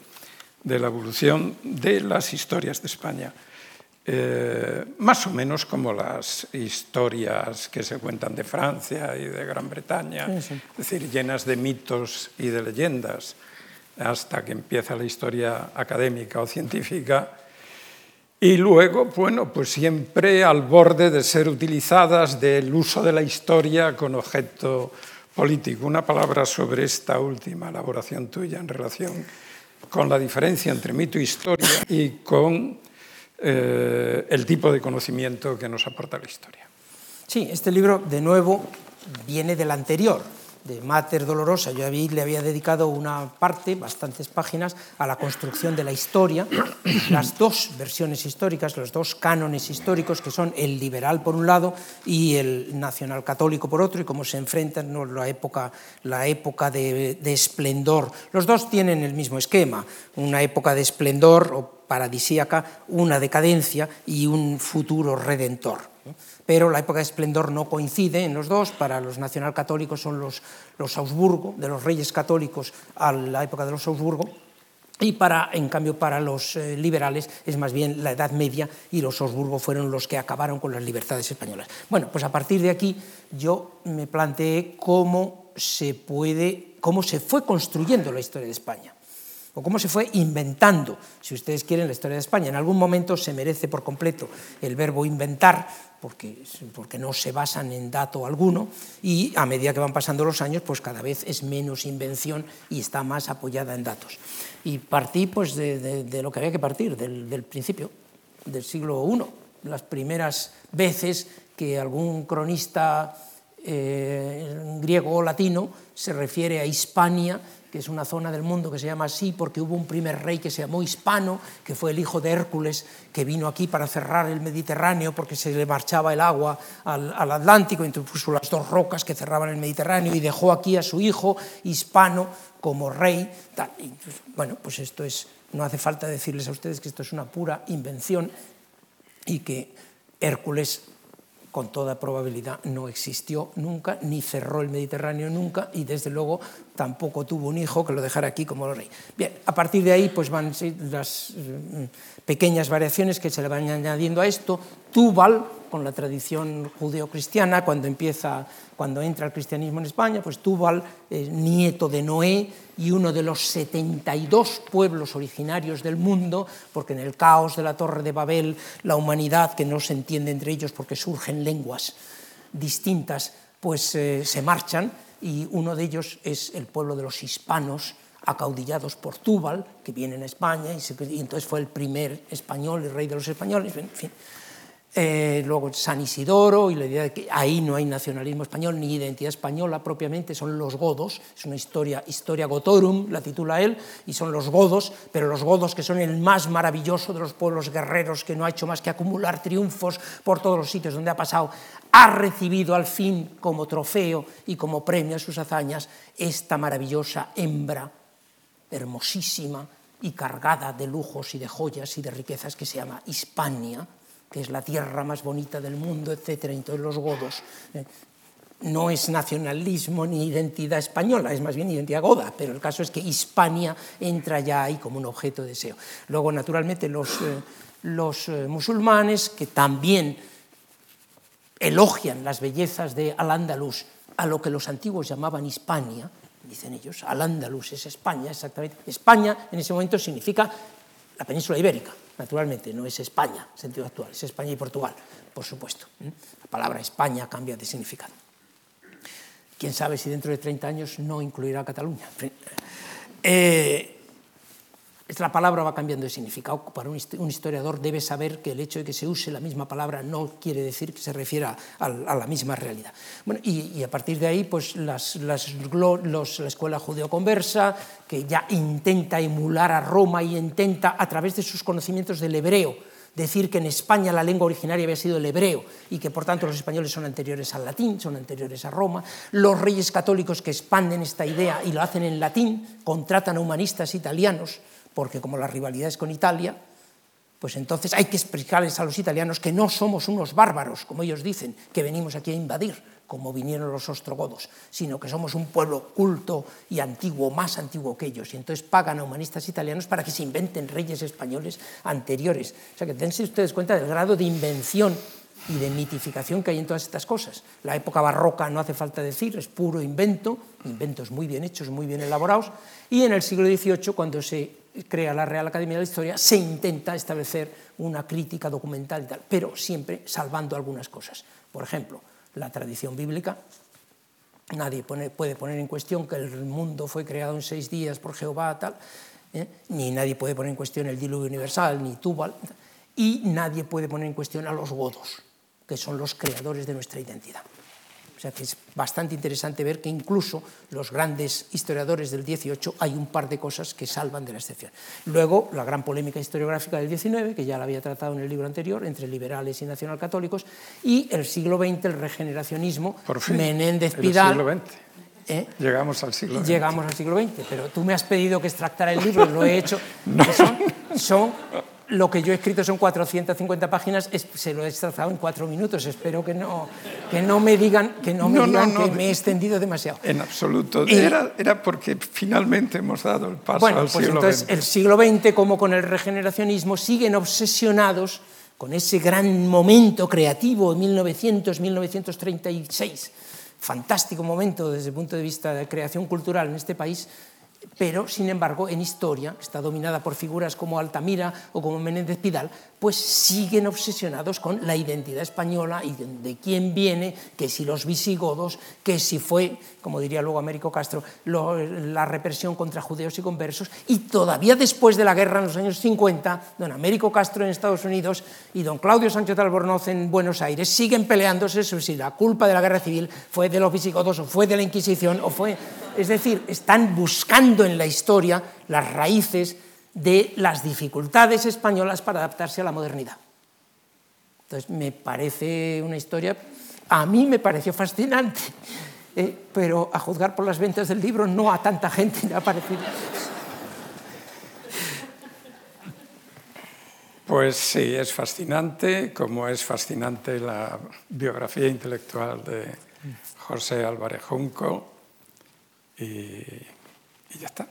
de la evolución de las historias de España. Eh, más o menos como las historias que se cuentan de Francia y de Gran Bretaña, sí, sí. es decir, llenas de mitos y de leyendas, hasta que empieza la historia académica o científica y luego, bueno, pues siempre al borde de ser utilizadas del uso de la historia con objeto político. Una palabra sobre esta última elaboración tuya en relación con la diferencia entre mito e historia y con eh, el tipo de conocimiento que nos aporta la historia. Sí, este libro, de nuevo, viene del anterior, de Mater Dolorosa. Yo le había dedicado una parte, bastantes páginas, a la construcción de la historia, las dos versiones históricas, los dos cánones históricos, que son el liberal por un lado y el nacional católico por otro, y cómo se enfrentan ¿no? la época, la época de, de esplendor. Los dos tienen el mismo esquema, una época de esplendor paradisíaca, una decadencia y un futuro redentor pero la época de esplendor no coincide en los dos. Para los nacionalcatólicos son los, los Augsburgo, de los reyes católicos a la época de los Augsburgo, y para, en cambio, para los eh, liberales es más bien la Edad Media y los Augsburgo fueron los que acabaron con las libertades españolas. Bueno, pues a partir de aquí yo me planteé cómo se puede, cómo se fue construyendo la historia de España o cómo se fue inventando, si ustedes quieren, la historia de España. En algún momento se merece por completo el verbo inventar, porque, porque no se basan en dato alguno, y a medida que van pasando los años, pues cada vez es menos invención y está más apoyada en datos. Y partí pues, de, lo que había que partir, del, del principio, del siglo I, las primeras veces que algún cronista eh, griego o latino se refiere a Hispania que es una zona del mundo que se llama así porque hubo un primer rey que se llamó Hispano, que fue el hijo de Hércules, que vino aquí para cerrar el Mediterráneo porque se le marchaba el agua al, Atlántico, entonces las dos rocas que cerraban el Mediterráneo y dejó aquí a su hijo Hispano como rey. Y, bueno, pues esto es, no hace falta decirles a ustedes que esto es una pura invención y que Hércules con toda probabilidad no existió nunca, ni cerró el Mediterráneo nunca, y desde luego tampoco tuvo un hijo que lo dejara aquí como rey. Bien, a partir de ahí pues van las mm, pequeñas variaciones que se le van añadiendo a esto. Túbal, con la tradición judeocristiana, cuando empieza, cuando entra el cristianismo en España, pues Túbal, eh, nieto de Noé y uno de los 72 pueblos originarios del mundo, porque en el caos de la Torre de Babel, la humanidad, que no se entiende entre ellos porque surgen lenguas distintas, pues eh, se marchan y uno de ellos es el pueblo de los hispanos, acaudillados por Túbal, que vienen a España, y, y entonces fue el primer español, el rey de los españoles, en fin. Eh, luego San Isidoro y la idea de que ahí no hay nacionalismo español ni identidad española propiamente, son los godos, es una historia, historia gotorum, la titula él, y son los godos, pero los godos que son el más maravilloso de los pueblos guerreros, que no ha hecho más que acumular triunfos por todos los sitios donde ha pasado, ha recibido al fin como trofeo y como premio a sus hazañas esta maravillosa hembra, hermosísima y cargada de lujos y de joyas y de riquezas que se llama Hispania, que es la tierra más bonita del mundo, etc. Entonces los godos eh, no es nacionalismo ni identidad española, es más bien identidad goda, pero el caso es que Hispania entra ya ahí como un objeto de deseo. Luego, naturalmente, los, eh, eh, musulmanes, que también elogian las bellezas de Al-Ándalus, a lo que los antiguos llamaban Hispania, dicen ellos, Al-Ándalus es España, exactamente. España en ese momento significa la península ibérica, naturalmente, no es España, en sentido actual, es España y Portugal, por supuesto. ¿eh? La palabra España cambia de significado. Quién sabe si dentro de 30 años no incluirá a Cataluña. Eh, la palabra va cambiando de significado. Para un historiador debe saber que el hecho de que se use la misma palabra no quiere decir que se refiera a, la misma realidad. Bueno, y, a partir de ahí, pues las, las, los, la escuela judeoconversa, que ya intenta emular a Roma y intenta, a través de sus conocimientos del hebreo, decir que en España la lengua originaria había sido el hebreo y que por tanto los españoles son anteriores al latín, son anteriores a Roma. Los reyes católicos que expanden esta idea y lo hacen en latín, contratan a humanistas italianos porque como la rivalidad es con Italia, pues entonces hay que explicarles a los italianos que no somos unos bárbaros, como ellos dicen, que venimos aquí a invadir, como vinieron los ostrogodos, sino que somos un pueblo culto y antiguo, más antiguo que ellos. Y entonces pagan a humanistas italianos para que se inventen reyes españoles anteriores. O sea que dense ustedes cuenta del grado de invención y de mitificación que hay en todas estas cosas. La época barroca no hace falta decir, es puro invento, inventos muy bien hechos, muy bien elaborados, y en el siglo XVIII, cuando se crea la Real Academia de la Historia, se intenta establecer una crítica documental y tal, pero siempre salvando algunas cosas. Por ejemplo, la tradición bíblica. Nadie puede poner en cuestión que el mundo fue creado en seis días por Jehová, tal, ¿eh? ni nadie puede poner en cuestión el diluvio universal, ni Tubal, y nadie puede poner en cuestión a los godos, que son los creadores de nuestra identidad. O sea que es bastante interesante ver que incluso los grandes historiadores del 18 hay un par de cosas que salvan de la excepción. Luego, la gran polémica historiográfica del 19, que ya la había tratado en el libro anterior, entre liberales y nacionalcatólicos, y el siglo XX, el regeneracionismo, Por fin, Menéndez Pidal. El siglo XX. ¿Eh? Llegamos al siglo XX. Llegamos al siglo XX, pero tú me has pedido que extractara el libro, lo he hecho. no. son, son lo que yo he escrito son 450 páginas, se lo he extrazado en cuatro minutos. Espero que no, que no me digan, que, no me, no, digan no, que me he extendido demasiado. En absoluto. Era, era, porque finalmente hemos dado el paso bueno, al pues siglo entonces, XX. El siglo XX, como con el regeneracionismo, siguen obsesionados con ese gran momento creativo, 1900-1936. Fantástico momento desde el punto de vista de creación cultural en este país pero sin embargo en historia, que está dominada por figuras como Altamira o como Menéndez Pidal, pues siguen obsesionados con la identidad española y de, quién viene, que si los visigodos, que si fue, como diría luego Américo Castro, la represión contra judeos y conversos, y todavía después de la guerra en los años 50, don Américo Castro en Estados Unidos y don Claudio Sánchez Albornoz en Buenos Aires siguen peleándose sobre si la culpa de la guerra civil fue de los visigodos o fue de la Inquisición o fue... Es decir, están buscando en la historia las raíces de las dificultades españolas para adaptarse a la modernidad. Entonces, me parece una historia, a mí me pareció fascinante, eh, pero a juzgar por las ventas del libro, no a tanta gente le ha parecido. Pues sí, es fascinante, como es fascinante la biografía intelectual de José Álvarez Junco, y, ya está.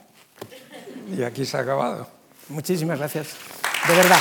Y aquí se ha acabado. Muchísimas gracias. De verdad.